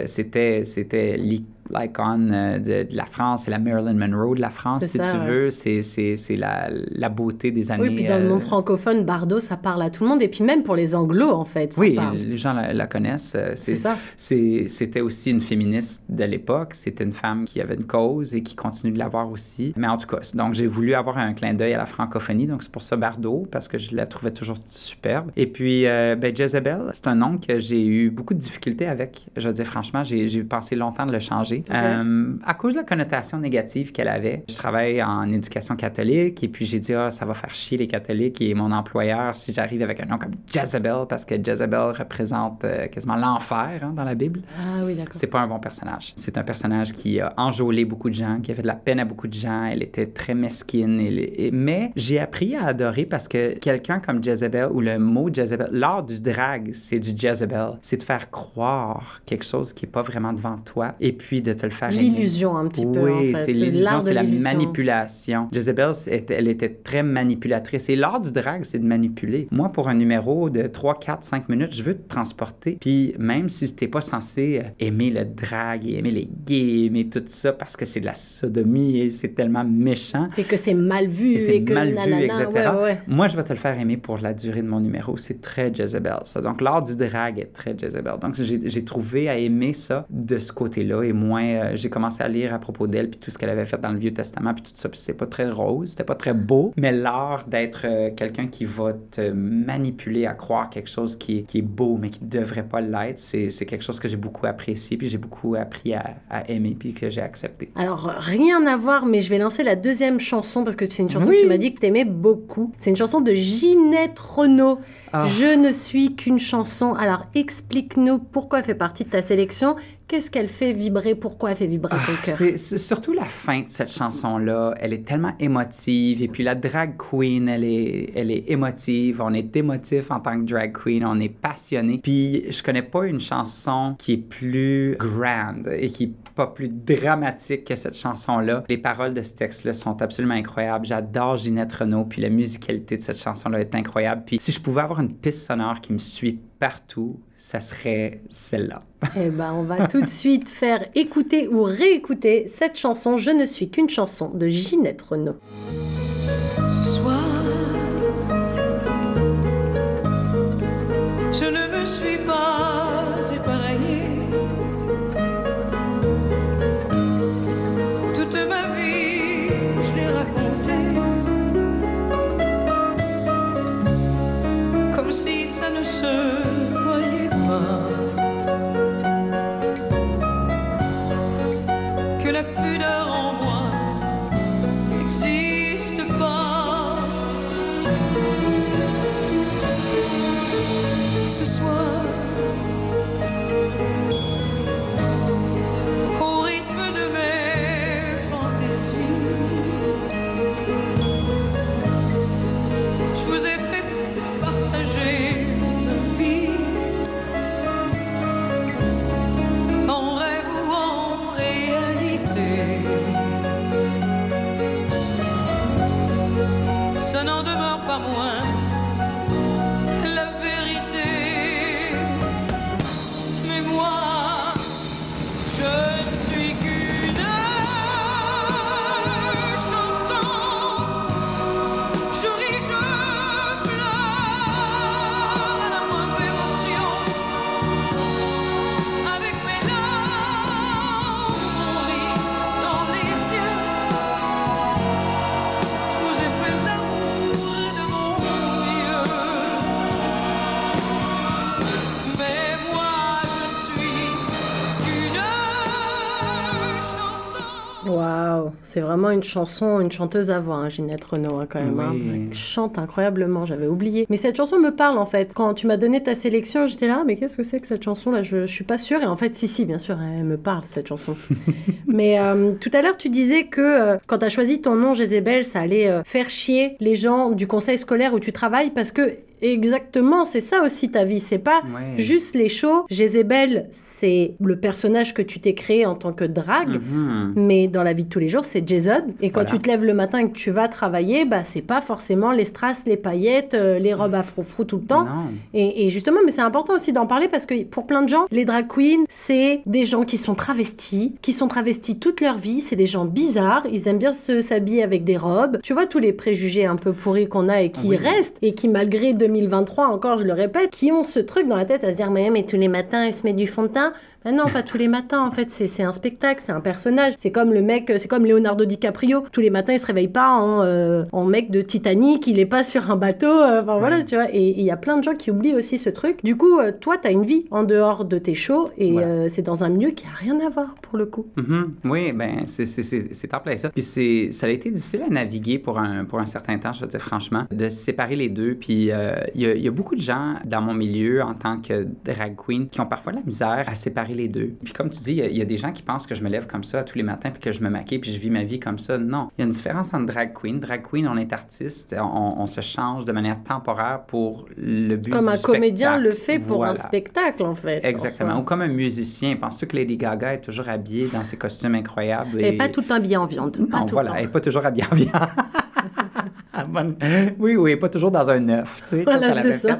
c'était, c'était l'icône euh, de, de, la France, c'est la Marilyn Monroe de la France, si tu veux. C'est la, la, beauté des années. Oui, puis dans le monde euh, francophone, Bardot, ça parle à tout le monde. Et puis même pour les anglos, en fait. Ça oui, les gens la, connaissent. Euh, c'est ça. C'était aussi une féministe de l'époque. C'était une femme qui avait une cause et qui continue de l'avoir aussi. Mais en tout cas, donc j'ai voulu avoir un clin d'œil à la francophonie. Donc c'est pour ça Bardot, parce que je la trouvais toujours superbe. Et puis, ben, Jezebel, c'est un nom que j'ai eu beaucoup de difficultés avec. Je veux dire, franchement, j'ai pensé longtemps de le changer euh, à cause de la connotation négative qu'elle avait. Je travaille en éducation catholique et puis j'ai dit, ah, ça va faire chier les catholiques et mon employeur si j'arrive avec un nom comme Jezebel parce que Jezebel représente euh, quasiment l'enfer hein, dans la Bible. Ah oui, d'accord. C'est pas un bon personnage. C'est un personnage qui a enjôlé beaucoup de gens, qui a fait de la peine à beaucoup de gens. Elle était très mesquine. Et, mais j'ai appris à adorer parce que quelqu'un comme Jezebel ou le mot Jezebel, l'art du drag, c'est du Jezebel. C'est de faire croire quelque chose qui est pas vraiment devant toi et puis de te le faire L'illusion, un petit peu. Oui, c'est l'illusion, c'est la manipulation. Jezebel, elle était très manipulatrice. Et l'art du drag, c'est de manipuler. Moi, pour un numéro de 3, 4, 5 minutes, je veux te transporter. Puis même si t'es pas censé euh, aimer le drag et aimer les gays, aimer tout ça, parce que c'est de la sodomie et c'est tellement méchant. Et que c'est mal vu. Et c'est mal vu, etc. Moi, je vais te le faire aimer pour la durée de mon numéro. C'est très Jezebel, ça. Donc, l'art du drag est très Jezebel. Donc, j'ai trouvé à aimer ça de ce côté-là et moins euh, j'ai commencé à lire à propos d'elle, puis tout ce qu'elle avait fait dans le Vieux Testament, puis tout ça, puis c'est pas très rose, c'était pas très beau, mais l'art d'être euh, quelqu'un qui va te manipuler à croire quelque chose qui est, qui est beau, mais qui devrait pas l'être, c'est, quelque chose que j'ai beaucoup apprécié, puis j'ai beaucoup appris à, aimer, puis que j'ai accepté. Alors, rien à voir, mais je vais lancer la deuxième chanson, parce que c'est une chanson que tu m'as dit que tu aimais beaucoup. C'est une chanson de Ginette Renault. Ah. Je ne suis qu'une chanson. Alors, explique-nous pourquoi elle fait partie de ta sélection Qu'est-ce qu'elle fait vibrer? Pourquoi elle fait vibrer ton ah, cœur? C'est surtout la fin de cette chanson-là. Elle est tellement émotive. Et puis la drag queen, elle est, elle est émotive. On est émotif en tant que drag queen. On est passionné. Puis je connais pas une chanson qui est plus grande et qui est pas plus dramatique que cette chanson-là. Les paroles de ce texte-là sont absolument incroyables. J'adore Ginette Renault. Puis la musicalité de cette chanson-là est incroyable. Puis si je pouvais avoir une piste sonore qui me suit partout, ça serait celle-là. Eh ben, on va tout de suite faire écouter ou réécouter cette chanson Je ne suis qu'une chanson de Ginette Renault. Ce soir, je ne me suis pas C'est vraiment une chanson, une chanteuse à voix, hein, Ginette Renault, hein, quand même. hein. Elle chante incroyablement, j'avais oublié. Mais cette chanson me parle, en fait. Quand tu m'as donné ta sélection, j'étais là, mais qu'est-ce que c'est que cette chanson-là? Je, je suis pas sûre. Et en fait, si, si, bien sûr, elle me parle, cette chanson. mais euh, tout à l'heure, tu disais que euh, quand tu as choisi ton nom, Jézébel, ça allait euh, faire chier les gens du conseil scolaire où tu travailles parce que Exactement, c'est ça aussi ta vie. C'est pas Ouais. juste les shows. Jézébel, c'est le personnage que tu t'es créé en tant que drague. Mhm. Mais dans la vie de tous les jours, c'est Jason. Et quand Voilà. tu te lèves le matin et que tu vas travailler, bah c'est pas forcément les strass, les paillettes, euh, les robes à frou tout le temps. Et, et justement, mais c'est important aussi d'en parler parce que pour plein de gens, les drag queens, c'est des gens qui sont travestis, qui sont travestis toute leur vie. C'est des gens bizarres. Ils aiment bien se s'habiller avec des robes. Tu vois tous les préjugés un peu pourris qu'on a et qui Oui. restent et qui malgré 2023 encore, je le répète, qui ont ce truc dans la tête à se dire mais, mais tous les matins, elle se met du fond de teint. Ben non, pas tous les matins en fait. C'est un spectacle, c'est un personnage. C'est comme le mec, c'est comme Leonardo DiCaprio. Tous les matins, il se réveille pas en, euh, en mec de Titanic. Il est pas sur un bateau. euh, Enfin voilà, tu vois. Et il y a plein de gens qui oublient aussi ce truc. Du coup, euh, toi, t'as une vie en dehors de tes shows et Voilà. c'est dans un milieu qui a rien à voir pour le coup. Mhm. Oui, ben c'est en plein ça. Puis ça a été difficile à naviguer pour un pour un certain temps, je veux dire franchement, de séparer les deux. Puis il y, a, il y a beaucoup de gens dans mon milieu en tant que drag queen qui ont parfois de la misère à séparer les deux. Puis comme tu dis, il y a- il y, a des gens qui pensent que je me lève comme ça tous les matins puis que je me maquille puis je vis ma vie comme ça. Non, il y a une différence entre drag queen. Drag queen, on est artiste, on, on se change de manière temporaire pour le but Comme du un comédien le fait pour un spectacle en fait. en Exactement. Ou comme un musicien. Penses-tu que Lady Gaga est toujours habillée dans ses costumes incroyables? Et pas tout le temps habillé en viande. pas Non, tout voilà. le Elle n'est pas toujours habillée en viande. Ah, bonne- Oui, oui, pas toujours dans un œuf, tu sais, Voilà, c'est ça.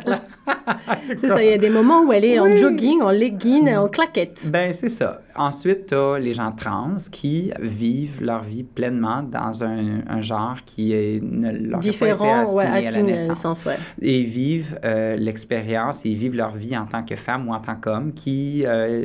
C'est ça, il y a des moments où elle est en jogging, en legging, en claquette. Ben, c'est ça. Ensuite, tu as les gens trans qui vivent leur vie pleinement dans un, un genre qui est, ne leur a pas été Différent, ouais, assigné à à la naissance. ouais. Et vivent euh, l'expérience et vivent leur vie en tant que femme ou en tant qu'homme qui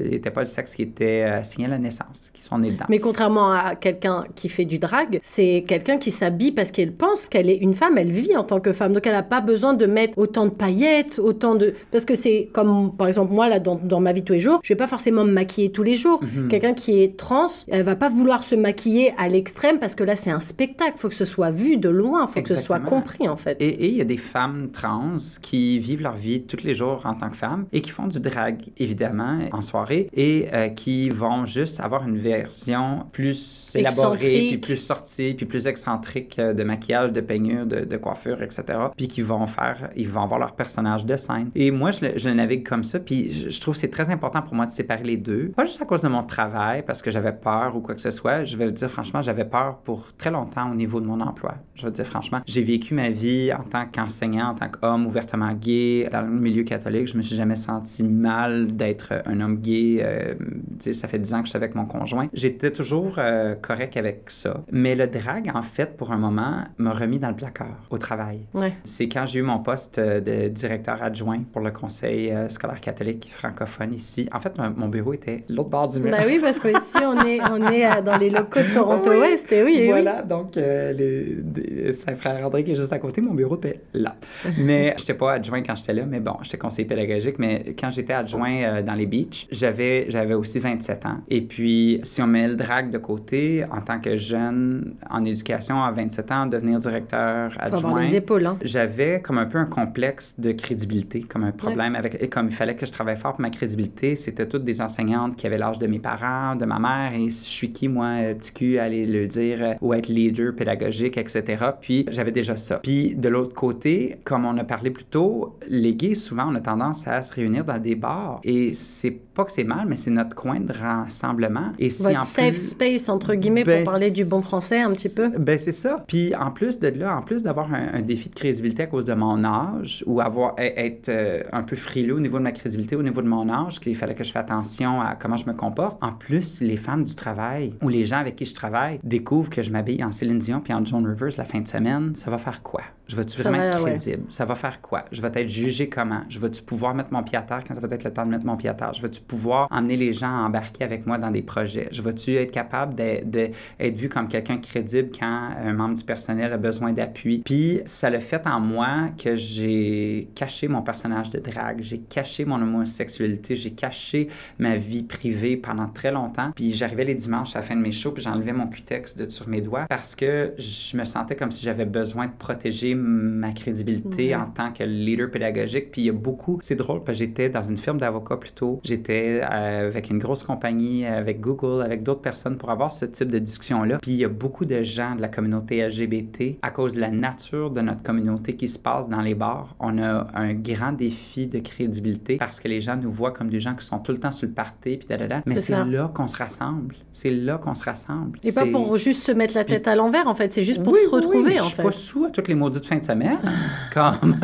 n'était pas le sexe qui était euh, assigné à la naissance, qui sont nés dedans. Mais contrairement à quelqu'un qui fait du drag, c'est quelqu'un qui s'habille parce qu'elle pense qu'elle est une femme, elle vit en tant que femme. Donc elle n'a pas besoin de mettre autant de paillettes, autant de... Parce que c'est comme, par exemple, moi, là, dans, dans ma vie tous les jours, je vais pas forcément me maquiller tous les jours. Mhm. Quelqu'un qui est trans, elle va pas vouloir se maquiller à l'extrême parce que là, c'est un spectacle. faut que ce soit vu de loin, faut que ce soit compris, en fait. Et il y a des femmes trans qui vivent leur vie tous les jours en tant que femmes et qui font du drag, évidemment, en soirée et euh, qui vont juste avoir une version plus élaborée, puis plus sortie, puis plus excentrique euh, de maquillage, de peignure, de, de coiffure, etc. Puis qui vont faire, ils vont avoir leur personnage de scène. Et moi, je le, je navigue comme ça, puis je, je trouve que c'est très important pour moi de séparer les deux. Pas juste à cause de mon travail, parce que j'avais peur ou quoi que ce soit. Je vais vous dire franchement, j'avais peur pour très longtemps au niveau de mon emploi. Je vais vous dire franchement, j'ai vécu ma vie en tant qu'enseignant, en tant qu'homme ouvertement gay dans le milieu catholique. Je me suis jamais senti mal d'être un homme gay. Euh, ça fait 10 ans que je suis avec mon conjoint. J'étais toujours euh, correct avec ça. Mais le drag, en fait, pour un moment, m'a remis dans le placard au travail. Ouais. C'est quand j'ai eu mon poste euh, de directeur adjoint pour le Conseil euh, scolaire catholique francophone ici. En fait, mon- bureau était l'autre bord du. Bah oui, parce qu'ici, on est, on est euh, dans les locaux de Toronto-Ouest, Oui. et oui, et oui. voilà, donc euh, les- Saint-Frère André qui est juste à côté, mon bureau était là. Mais j'étais pas adjoint quand j'étais là, mais bon, j'étais conseiller pédagogique. Mais quand j'étais adjoint euh, dans les beaches, j'avais j'avais aussi 27 ans. Et puis, si on met le drag de côté, en tant que jeune en éducation à 27 ans, devenir directeur Faut avoir adjoint. les épaules, hein. J'avais comme un peu un complexe de crédibilité, comme un problème avec. Et comme il fallait que je travaille fort pour ma crédibilité, c'était toutes des enseignantes qui avaient l'âge de mes parents, de ma mère, et je suis qui, moi, euh, petit cul, aller le dire, euh, ou être leader pédagogique, etc. Puis j'avais déjà ça. Puis de l'autre côté, comme on a parlé plus tôt, les gays, souvent, on a tendance à se réunir dans des bars. Et c'est pas que c'est mal, mais c'est notre coin de rassemblement. Et si en Votre safe space, entre guillemets, Ben, pour parler du bon français un petit peu. ben, c'est ça. Puis en plus de là, en plus d'avoir un, un défi de crédibilité à cause de mon âge ou avoir e- être euh, un peu frileux au niveau de ma crédibilité, au niveau de mon âge, qu'il fallait que je fasse attention à comment je me comporte. En plus, les femmes du travail ou les gens avec qui je travaille découvrent que je m'habille en Céline Dion puis en Joan Rivers la fin de semaine. Ça va faire quoi? Je vais-tu vraiment va, être ouais. crédible? Ça va faire quoi? Je vais être jugé comment? Je vais-tu pouvoir mettre mon pied à terre quand ça va être le temps de mettre mon pied à terre? Je vais-tu pouvoir emmener les gens à embarquer avec moi dans des projets? Je vais-tu être capable d'être vu comme quelqu'un crédible quand un membre du personnel a besoin d'appui? Puis ça l'a fait en moi que j'ai caché mon personnage de drague, j'ai caché mon homosexualité, j'ai caché ma vie privée pendant très longtemps. Puis j'arrivais les dimanches à la fin de mes shows, puis j'enlevais mon cutex de sur mes doigts parce que je me sentais comme si j'avais besoin de protéger ma crédibilité en tant que leader pédagogique. Puis il y a beaucoup, c'est drôle parce que j'étais dans une firme d'avocats plutôt, j'étais euh, avec une grosse compagnie, avec Google, avec d'autres personnes pour avoir ce type de discussion-là. Puis il y a beaucoup de gens de la communauté LGBT, à cause de la nature de notre communauté qui se passe dans les bars, on a un grand défi de crédibilité parce que les gens nous voient comme des gens qui sont tout le temps sur le party, puis da, da, da. Mais C'est là qu'on se rassemble. C'est là qu'on se rassemble. Et pas pour juste se mettre la tête à l'envers, en fait. C'est juste pour oui, se retrouver, oui. en Je suis fait. pas sous à toutes les maudites fins de semaine. Comme,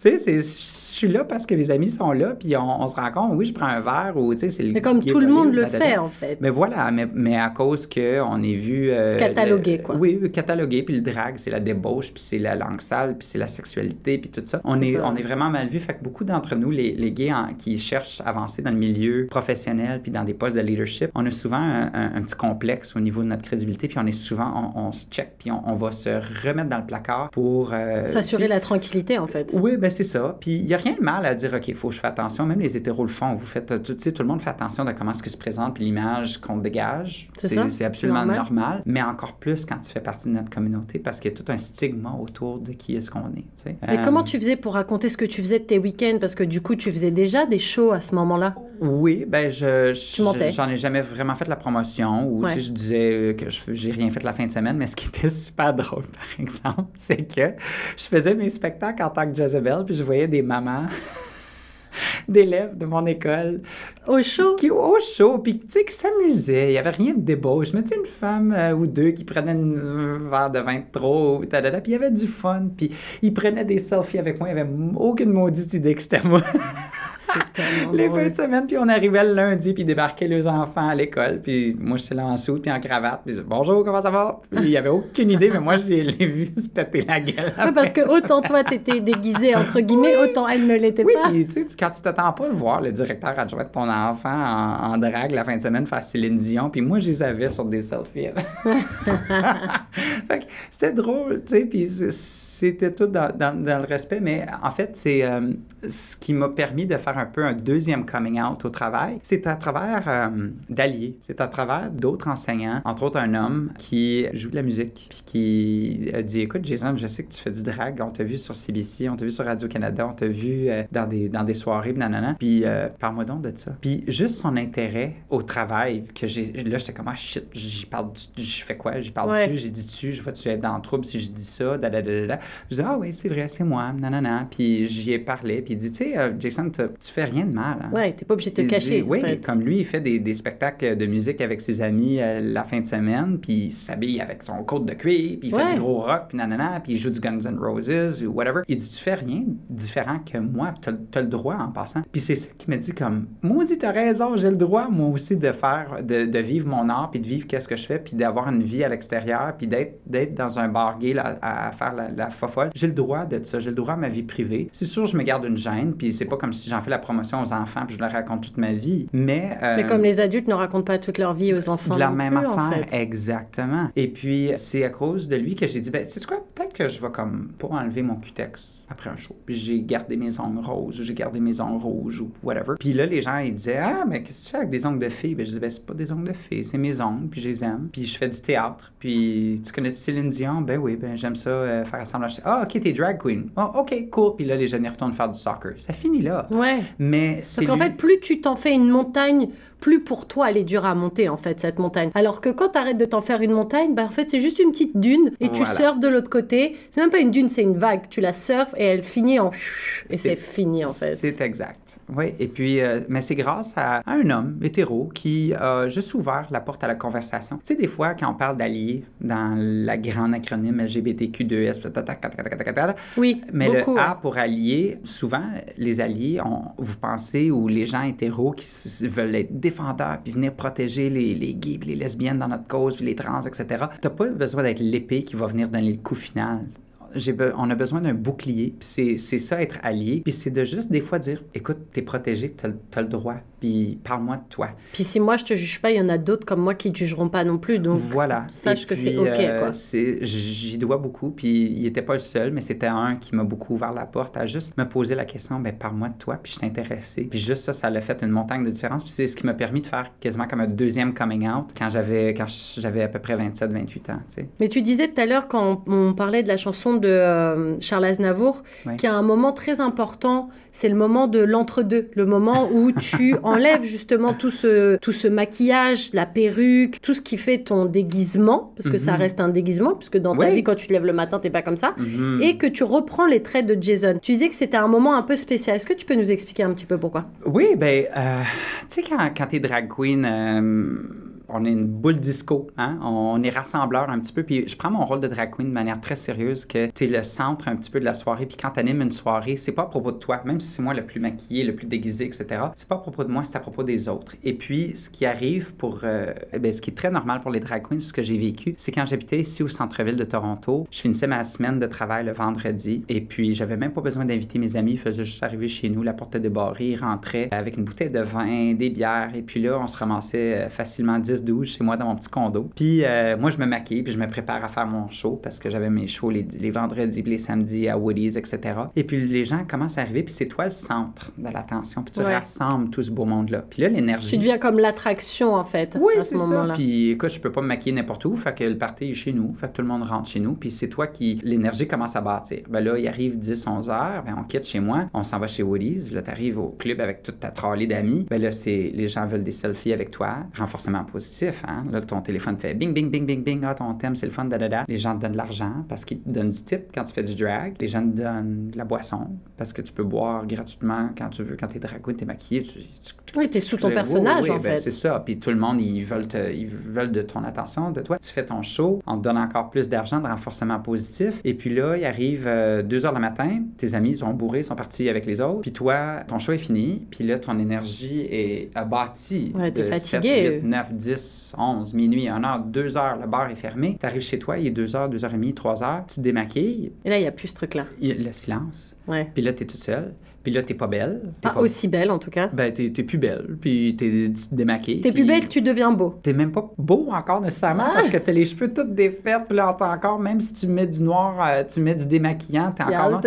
tu sais, je suis là parce que mes amis sont là, puis on, on se rencontre. Oui, je prends un verre ou, tu sais, c'est le. Mais comme tout le monde le fait, en fait. Mais voilà, mais, mais à cause qu'on est vu... euh, catalogué, quoi. Oui, catalogué, puis le drag, c'est la débauche, puis c'est la langue sale, puis c'est la sexualité, puis tout ça. On C'est est, ça. on est vraiment mal vu. Fait que beaucoup d'entre nous, les, les gays en- qui cherchent à avancer dans le milieu professionnel, puis dans des postes de leadership, on a souvent un, un- un petit complexe au niveau de notre crédibilité, puis on est souvent, on, on se check, puis on, on va se remettre dans le placard pour... euh, S'assurer la tranquillité, en fait. oui, ben c'est ça. Puis il n'y a rien de mal à dire, OK, il faut que je fasse attention. Même les hétéros le font. Vous faites, euh, tout, tu sais, tout le monde fait attention de comment est-ce qu'il se présente, puis l'image qu'on dégage. C'est ça, C'est absolument normal. normal. Mais encore plus quand tu fais partie de notre communauté, parce qu'il y a tout un stigma autour de qui est-ce qu'on est. Mais Euh, comment tu faisais pour raconter ce que tu faisais de tes week-ends? Parce que du coup, tu faisais déjà des shows à ce moment-là. Oui, ben je, je- Tu montais. j'en ai jamais vraiment fait la promotion ou tu sais, Ouais. je disais euh, que je j'ai rien fait la fin de semaine, mais ce qui était super drôle par exemple, c'est que je faisais mes spectacles en tant que Jezebel puis je voyais des mamans d'élèves de mon école Au show? qui au show puis tu sais qui s'amusaient, il y avait rien de débauche, mais tu sais une femme euh, ou deux qui prenaient un verre de vin de trop, puis il y avait du fun, puis ils prenaient des selfies avec moi, il y avait aucune maudite idée que c'était moi. C'est Les fins de semaine, puis on arrivait le lundi, puis débarquaient les enfants à l'école, puis moi, j'étais là en soude, puis en cravate, puis bonjour, comment ça va? Puis il y avait aucune idée, mais moi, je l'ai vu se péter la gueule. Oui, parce que autant toi, t'étais déguisé, entre guillemets, autant elle ne l'était Oui, pas. puis tu sais, quand tu t'attends pas de voir le directeur adjoint de ton enfant en, en drague la fin de semaine faire Céline Dion, puis moi, je les avais sur des selfies. fait que c'était drôle, tu sais, puis c- c'était tout dans, dans- dans le respect, mais en fait, c'est euh, ce qui m'a permis de faire un peu un deuxième coming out au travail. C'est à travers euh, d'alliés, c'est à travers d'autres enseignants, entre autres un homme qui joue de la musique, puis qui a dit Écoute, Jason, je sais que tu fais du drag, on t'a vu sur CBC, on t'a vu sur Radio-Canada, on t'a vu euh, dans, des, dans des soirées, puis nanana. Puis euh, parle-moi donc de ça. Puis juste son intérêt au travail, que j'ai. Là, j'étais comme Ah shit, j'y parle, j'y fais quoi? J'y parle Ouais. dessus, j'ai dit dessus, je vais-tu être dans le trouble si je dis ça, da da da da. Je dis Ah oui, c'est vrai, c'est moi, nanana. Puis j'y ai parlé, puis il dit Tu sais, euh, Jason, tu fais rien de mal. hein. Ouais, t'es pas obligé de te Il cacher. dit, oui, fait. comme lui, il fait des, des spectacles de musique avec ses amis euh, la fin de semaine, puis il s'habille avec son côte de cuir, puis il Ouais. fait du gros rock, puis nanana, puis il joue du Guns N' Roses ou whatever. Il dit, tu fais rien différent que moi, t'as as le droit en passant. Puis c'est ça qui me dit comme, maudit, t'as raison, j'ai le droit, moi aussi, de faire, de, de vivre mon art, puis de vivre qu'est-ce que je fais, puis d'avoir une vie à l'extérieur, puis d'être d'être dans un bar gay là, à, à faire la, la fofolle. J'ai le droit de ça, j'ai le droit à ma vie privée. C'est sûr, je me garde une gêne, puis c'est pas comme si j'en fais la promotion aux enfants, puis je leur raconte toute ma vie. Mais, euh, Mais comme les adultes ne racontent pas toute leur vie aux enfants. de la même plus, en affaire, fait. exactement. Et puis, c'est à cause de lui que j'ai dit, ben, tu sais quoi, peut-être que je vais comme pas enlever mon cutex après un show. Puis j'ai gardé mes ongles roses, ou j'ai gardé mes ongles rouges, ou whatever. Puis là, les gens, ils disaient, ah, mais qu'est-ce que tu fais avec des ongles de fille? Ben, je disais, ben, c'est pas des ongles de fille, c'est mes ongles, puis je les aime. Puis je fais du théâtre. Puis, tu connais Céline Dion? Ben oui, ben j'aime ça, euh, faire assemblage. Ah, ok, t'es drag queen. Ah, ok, cool. Puis là, les jeunes, ils retournent faire du soccer. Ça finit là. Ouais. Mais Parce qu'en lui- fait, plus tu t'en fais une montagne, plus pour toi, elle est dure à monter en fait cette montagne. Alors que quand tu arrêtes de t'en faire une montagne, bah en fait c'est juste une petite dune et tu surfes de l'autre côté. C'est même pas une dune, c'est une vague. Tu la surfes et elle finit en et c'est fini en fait. C'est exact. Oui. Et puis, mais c'est grâce à, un homme hétéro qui a juste ouvert la porte à la conversation. Tu sais, des fois quand on parle d'alliés dans la grande acronyme LGBTQ2S, oui, mais le A pour allié, souvent les alliés, on, vous pensez ou les gens hétéros qui veulent être puis venir protéger les, gays les lesbiennes dans notre cause puis les trans, etc. T'as pas besoin d'être l'épée qui va venir donner le coup final. on a besoin d'un bouclier. C'est, ça, être allié. Puis c'est de juste des fois dire, écoute, t'es protégé, t'as, t'as le droit. Puis parle-moi de toi. Puis si moi je te juge pas, il y en a d'autres comme moi qui te jugeront pas non plus. Donc voilà. sache Et que c'est OK, euh, J'y dois beaucoup. Puis il était pas le seul, mais c'était un qui m'a beaucoup ouvert la porte à juste me poser la question, ben parle-moi de toi. Puis je t'ai intéressé. Puis juste ça, ça l'a fait une montagne de différence. Puis c'est ce qui m'a permis de faire quasiment comme un deuxième coming out quand j'avais à peu près 27-28 ans. Tu sais. Mais tu disais tout à l'heure, quand on parlait de la chanson de euh, Charles Aznavour, qu'il y a un moment très important, c'est le moment de l'entre-deux, le moment où tu enlèves justement tout ce, tout ce maquillage, la perruque, tout ce qui fait ton déguisement, parce que ça Mhm. reste un déguisement, puisque dans ta Oui. vie, quand tu te lèves le matin, t'es pas comme ça. Mhm. Et que tu reprends les traits de Jason. Tu disais que c'était un moment un peu spécial. Est-ce que tu peux nous expliquer un petit peu pourquoi? Oui, ben, euh, tu sais, quand, quand t'es drag queen, euh, on est une boule disco, hein? On est rassembleur un petit peu. Puis je prends mon rôle de drag queen de manière très sérieuse, que t'es le centre un petit peu de la soirée. Puis quand t'animes une soirée, c'est pas à propos de toi, même si c'est moi le plus maquillé, le plus déguisé, etc. C'est pas à propos de moi, c'est à propos des autres. Et puis, ce qui arrive pour, euh, eh ben, ce qui est très normal pour les drag queens, ce que j'ai vécu, c'est quand j'habitais ici au centre-ville de Toronto, je finissais ma semaine de travail le vendredi. Et puis, j'avais même pas besoin d'inviter mes amis. Ils faisaient juste arriver chez nous, la porte débarrée, ils rentraient avec une bouteille de vin, des bières. Et puis là, on se ramassait euh, facilement 10-12 chez moi dans mon petit condo. Puis euh, moi, je me maquille, puis je me prépare à faire mon show parce que j'avais mes shows les, les vendredis, les samedis à Woody's, etc. Et puis les gens commencent à arriver, puis c'est toi le centre de l'attention. Puis tu Ouais. rassembles tout ce beau monde-là. Puis là, l'énergie. Tu deviens comme l'attraction, en fait, Oui, ce c'est ça. Puis écoute, je peux pas me maquiller n'importe où, fait que le party est chez nous, fait que tout le monde rentre chez nous, puis c'est toi qui l'énergie commence à bâtir. Ben là, il arrive 10 11 heures, ben on quitte chez moi, on s'en va chez Woody's, là tu arrives au club avec toute ta trolley d'amis. Ben là c'est les gens veulent des selfies avec toi, renforcement positif hein. Là ton téléphone fait bing bing bing bing bing, ah ton thème c'est le fun da da da. Les gens te donnent de l'argent parce qu'ils te donnent du tip quand tu fais du drag. Les gens te donnent de la boisson parce que tu peux boire gratuitement quand tu veux quand t'es drag queen, t'es maquillé, tu, tu- Oui, t'es sous ton le- personnage, oui, oui, en ben, fait. C'est ça. Puis tout le monde, ils veulent, te- ils veulent de ton attention, de toi. Tu fais ton show, on te donne encore plus d'argent, de renforcement positif. Et puis là, il arrive 2 heures le matin, tes amis sont bourrés, sont partis avec les autres. Puis toi, ton show est fini. Puis là, ton énergie est bâtie. Ouais, t'es fatigué. 7, 8, 9, 10, 11, minuit, 1 heure, 2 heures, le bar est fermé. Tu arrives chez toi, il est 2 heures, 2 heures et demie, 3 heures. Tu te démaquilles, Et là, il y a plus ce truc-là. il y a le silence. Ouais. Puis là, t'es toute seule. Puis là, t'es pas belle. T'es Pas aussi belle, en tout cas. Ben, t'es t'es plus belle, puis t'es démaquilles. T'es plus belle, tu deviens beau. T'es même pas beau encore nécessairement parce que t'as les cheveux tous défaits, puis là, t'as encore, même si tu mets du noir, euh, tu mets du démaquillant, t'es encore.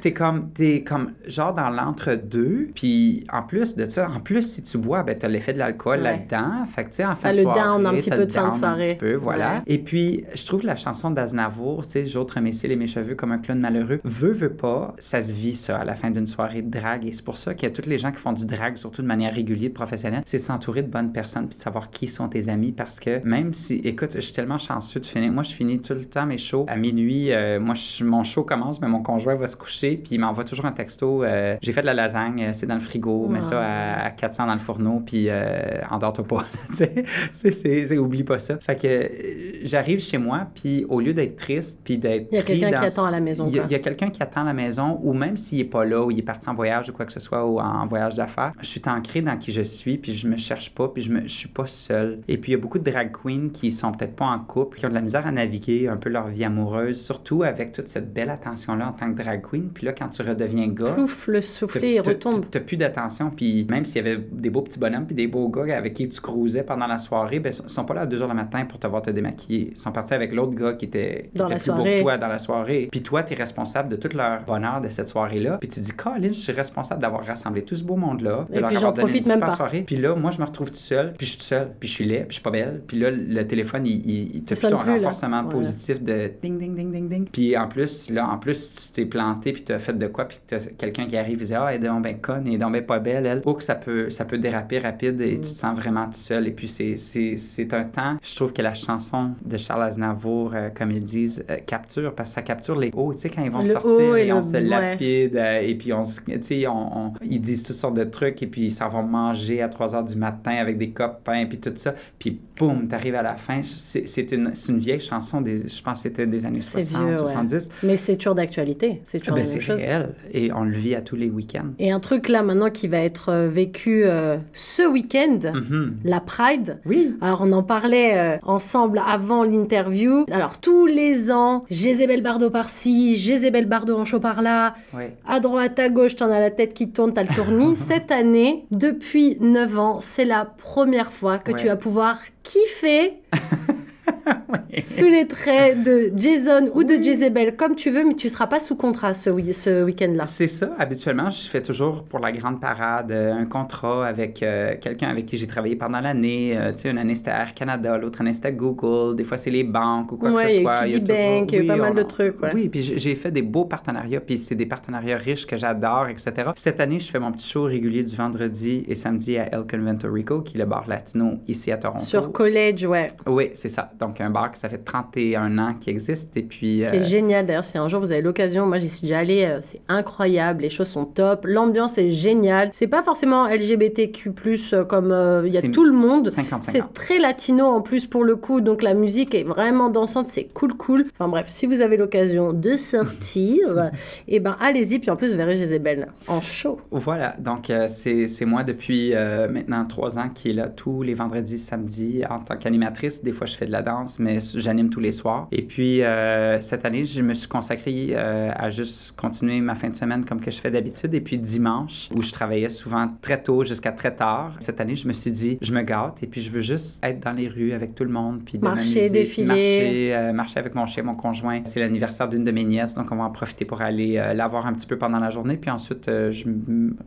t'es comme, t'es comme, genre dans l'entre-deux, puis en plus de ça, en plus, si tu bois, ben t'as l'effet de l'alcool Ouais. là-dedans, fait que tu sais, en fin T'as de le soirée, down un petit peu le de fin de soirée. Un petit peu, voilà. Ouais. Et puis, je trouve la chanson d'Aznavour, tu sais, j'autre mes cils et mes cheveux comme un clown malheureux, veut, veut pas, ça se vit ça à la fin d'une soirée de drague, et c'est pour ça qu'il y a toutes les gens qui font du drag, surtout de manière régulière, professionnelle, c'est de s'entourer de bonnes personnes puis de savoir qui sont tes amis parce que même si, écoute, je suis tellement chanceux de finir. Moi, je finis tout le temps mes shows à minuit. euh, moi, je- mon show commence, mais mon conjoint va se coucher puis il m'envoie toujours un texto. euh, J'ai fait de la lasagne, euh, c'est dans le frigo, mets ça à, à 400 dans le fourneau puis euh, endors-toi pas. Tu sais, c'est- oublie pas ça. Fait que j'arrive chez moi puis au lieu d'être triste puis d'être Il y a quelqu'un qui attend à la maison, Il y a- quoi. il y a quelqu'un qui attend à la maison ou même s'il est pas là ou il est parti en voyage ou quoi que ce soit ou en voyage d'affaires, je suis ancré dans qui je suis puis je me cherche pas puis je me je suis pas seule. Et puis il y a beaucoup de drag queens qui sont peut-être pas en couple, qui ont de la misère à naviguer un peu leur vie amoureuse, surtout avec toute cette belle attention là en tant que drag queen. Puis là quand tu redeviens gars, Plouf, le soufflet, il retombe. t'as- plus d'attention, puis même s'il y avait des beaux petits bonhommes, puis des beaux gars avec qui tu cruisais pendant la soirée, ben, ils sont pas là à 2 h le matin pour te voir te démaquiller. Ils sont partis avec l'autre gars qui était, qui Dans était plus beau que toi dans la soirée. Puis toi, tu es responsable de tout leur bonheur de cette soirée-là. Puis tu dis, Colin, je suis responsable d'avoir rassemblé tout ce beau monde-là. de Et leur puis avoir donné profite une même super pas. soirée. Puis là, moi, je me retrouve tout seul, puis je suis tout seul, puis je suis laid, puis je suis pas belle. Puis là, le téléphone, il, il, il te fait là. renforcement Ouais. positif de ding, ding, ding, ding, ding. Puis en plus, là, en plus, tu t'es planté, puis tu as fait de quoi, puis t'as quelqu'un qui arrive et dit Ah, elle est donc ben conne, elle est donc ben pas belle, elle. Oh, que ça peut, ça peut déraper rapide et tu te sens vraiment tout seul. Et puis c'est- un temps, je trouve que la chanson de Charles Aznavour, euh, comme ils disent, euh, capture, parce que ça capture les hauts. Tu sais, quand ils vont Le sortir haut et et on le se lapide. euh, et puis, on, se- on, on- ils disent toutes sortes de trucs. Et puis, ils s'en vont manger à 3 heures du matin avec des copains. Puis tout ça. Puis, boum, t'arrives à la fin. C'est une, une vieille chanson. Des, je pense que c'était des années C'est 60, vieux, ouais. 70. Mais c'est toujours d'actualité. C'est toujours Ben, la même c'est chose. réel. Et on le vit à tous les week-ends. Et un truc là maintenant qui va être euh, vécu euh, ce week-end, Mhm. la Pride. Oui. Alors on en parlait euh, ensemble avant l'interview. Alors tous les ans, Jézébel Bardot par-ci, Jézébel Bardot en chaud par-là, Ouais. à droite, à gauche, t'en as la tête qui tourne, t'as le tournis. Cette année, depuis 9 ans, c'est la première fois que Ouais. tu vas pouvoir kiffer sous les traits de Jason ou de Jezebel, comme tu veux, mais tu seras pas sous contrat ce, ce week-end-là. C'est ça. Habituellement, je fais toujours pour la grande parade euh, un contrat avec euh, quelqu'un avec qui j'ai travaillé pendant l'année. Euh, tu sais, une année c'était Air Canada, l'autre année c'était Google. Des fois, c'est les banques ou quoi Ouais, que il y ce soit. Bank, il y a eu pas mal de trucs, ouais. Oui, puis j'ai- j'ai fait des beaux partenariats, puis c'est des partenariats riches que j'adore, etc. Cette année, je fais mon petit show régulier du vendredi et samedi à El Convento Rico, qui est le bar latino ici à Toronto. Sur College, ouais. Oui, c'est ça. Donc, un bar qui ça fait 31 ans qui existe. Et puis. C'est euh, génial d'ailleurs, si un jour vous avez l'occasion, moi j'y suis déjà allée, euh, c'est incroyable, les choses sont top, l'ambiance est géniale. C'est pas forcément LGBTQ+, euh, comme il y a tout le monde. 50-50. C'est très latino en plus pour le coup, donc la musique est vraiment dansante, c'est cool cool. Enfin bref, si vous avez l'occasion de sortir, et ben allez-y, puis en plus vous verrez Jézébel en show. Voilà, donc c'est c'est moi depuis maintenant trois ans qui est là tous les vendredis, samedis en tant qu'animatrice. Des fois, je fais de la danse, mais j'anime tous les soirs. Et puis, euh, cette année, je me suis consacrée euh, à juste continuer ma fin de semaine comme que je fais d'habitude. Et puis, dimanche, où je travaillais souvent très tôt jusqu'à très tard, cette année, je me suis dit, je me gâte et puis je veux juste être dans les rues avec tout le monde, puis de Marcher, défiler. marcher, euh, marcher avec mon chien, mon conjoint. C'est l'anniversaire d'une de mes nièces, donc on va en profiter pour aller la voir un petit peu pendant la journée. Puis ensuite, je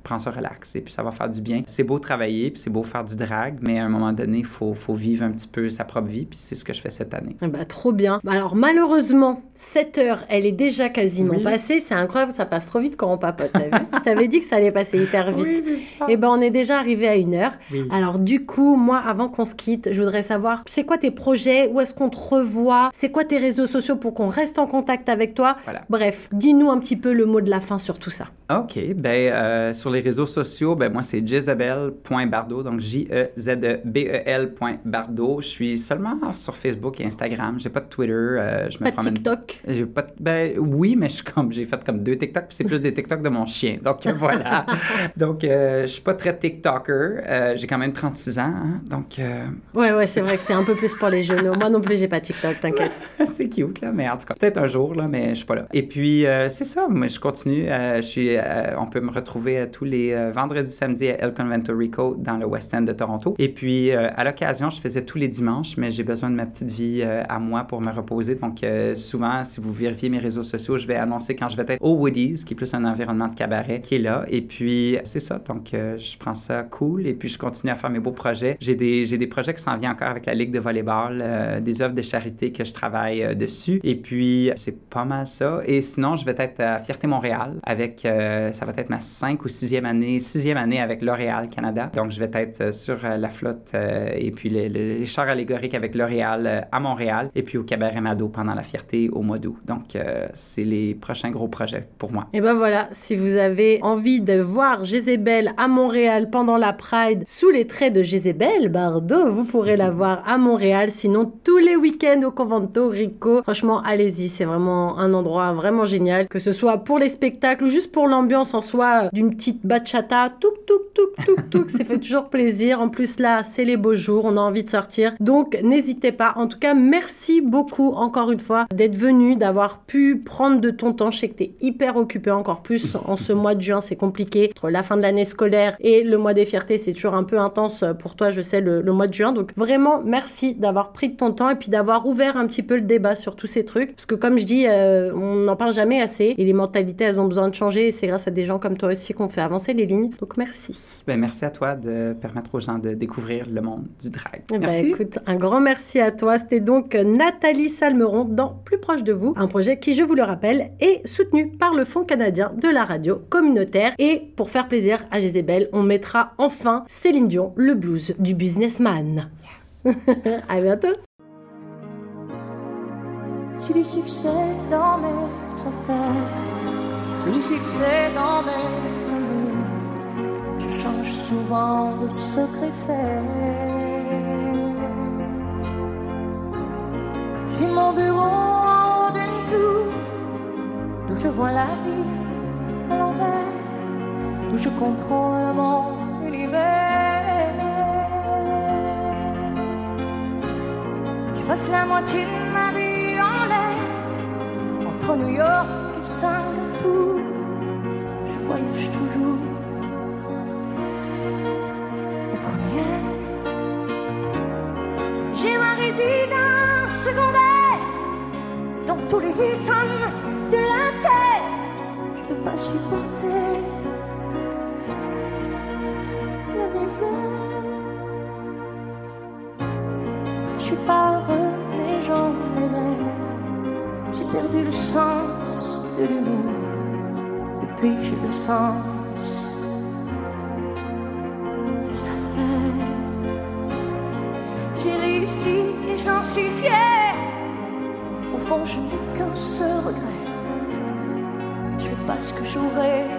prends ça relax et puis ça va faire du bien. C'est beau travailler, puis c'est beau faire du drag, mais à un moment donné, il faut, faut vivre un petit peu sa propre vie, puis c'est ce que je fais cette année. Eh ben, trop bien. Bah, Alors malheureusement, cette heure, elle est déjà quasiment Oui. passée. C'est incroyable, ça passe trop vite quand on papote. T'as vu Je t'avais dit que ça allait passer hyper vite. c'est super. Et ben on est déjà arrivé à une heure. Oui. Alors du coup, moi, avant qu'on se quitte, je voudrais savoir, c'est quoi tes projets? Où est-ce qu'on te revoit? C'est quoi tes réseaux sociaux pour qu'on reste en contact avec toi? Voilà. Bref, dis-nous un petit peu le mot de la fin sur tout ça. OK. Ben, euh, sur les réseaux sociaux, ben, moi, c'est jezebel.bardo, donc J-E-Z-E-B-E-L. Bardo. Je suis seulement sur Facebook et Instagram. J'ai pas de Twitter. euh, je me Pas de promène TikTok? J'ai pas de- ben oui, mais je suis comme j'ai fait comme deux TikTok, puis c'est plus des TikTok de mon chien. Donc euh, voilà. donc euh, je suis pas très TikToker. Euh, j'ai quand même 36 ans, hein. donc euh, Ouais, ouais, c'est vrai que c'est un peu plus pour les jeunes. Moi non plus, j'ai pas TikTok, t'inquiète. c'est cute là, mais en tout cas peut-être un jour là, mais je suis pas là. Et puis c'est ça, moi je continue. je suis, on peut me retrouver tous les vendredis, samedis à El Convento Rico dans le West End de Toronto. Et puis à l'occasion, je faisais tous les dimanches, mais j'ai besoin de ma petite vie euh, à moi pour me reposer. Donc euh, souvent, si vous vérifiez mes réseaux sociaux, je vais annoncer quand je vais être au Woody's, qui est plus un environnement de cabaret, qui est là. Et puis c'est ça. Donc euh, je prends ça cool. Et puis je continue à faire mes beaux projets. J'ai des, projets qui s'en viennent encore avec la Ligue de volleyball, des œuvres de charité que je travaille dessus. Et puis c'est pas mal ça. Et sinon, je vais être à Fierté Montréal avec, ça va être ma 5 ou 6e année, sixième année avec L'Oréal Canada. Donc je vais être sur la flotte et puis les chars allégoriques avec L'Oréal euh, à Montréal et puis au Cabaret Mado pendant la Fierté au mois d'août. Donc euh, c'est les prochains gros projets pour moi. Et ben voilà, si vous avez envie de voir Jézébel à Montréal pendant la Pride sous les traits de Jézébel Bardot, vous pourrez la voir à Montréal. Sinon, tous les week-ends au Convento Rico. Franchement, allez-y, c'est vraiment un endroit vraiment génial. Que ce soit pour les spectacles ou juste pour l'ambiance en soi euh, d'une petite bachata. Touk, touk, touk, touk, touk. Ça fait toujours plaisir. En plus, là, c'est les beaux jours. On a envie de sortir. Donc, n'hésitez pas. En tout cas, merci beaucoup encore une fois d'être venu, d'avoir pu prendre de ton temps. Je sais que tu es hyper occupé encore plus en ce mois de juin. C'est compliqué. Entre la fin de l'année scolaire et le mois des fiertés, c'est toujours un peu intense pour toi, je sais, le, le mois de juin. Donc, vraiment, merci d'avoir pris de ton temps et puis d'avoir ouvert un petit peu le débat sur tous ces trucs. Parce que, comme je dis, euh, on n'en parle jamais assez et les mentalités, elles ont besoin de changer. Et c'est grâce à des gens comme toi aussi qu'on fait avancer les lignes. Donc, merci. Ben, merci à toi de permettre aux gens de découvrir le monde du drag. Eh ben, Merci. écoute, un grand merci à toi. C'était donc Nathalie Salmeron dans Plus proche de vous, un projet qui, je vous le rappelle, est soutenu par le Fonds canadien de la radio communautaire. Et pour faire plaisir à Jézébel, on mettra enfin Céline Dion, le blues du businessman. à bientôt. J'ai du succès dans mes affaires. succès dans mes amours. Je change souvent de secrétaire. J'ai mon bureau d'une tour, d'où je vois la vie à l'envers, d'où je contrôle mon univers. Je passe la moitié de ma vie en l'air, entre New York et Singapour. Je voyage toujours. Tous les Hilton de la terre. Je peux pas supporter la misère. Je suis pas heureux, mais j'en ai. J'ai perdu le sens de l'humour depuis j'ai le sens des affaires. J'ai réussi et j'en suis fière. Fond, je n'ai qu'un seul regret. Je fais pas ce que j'aurais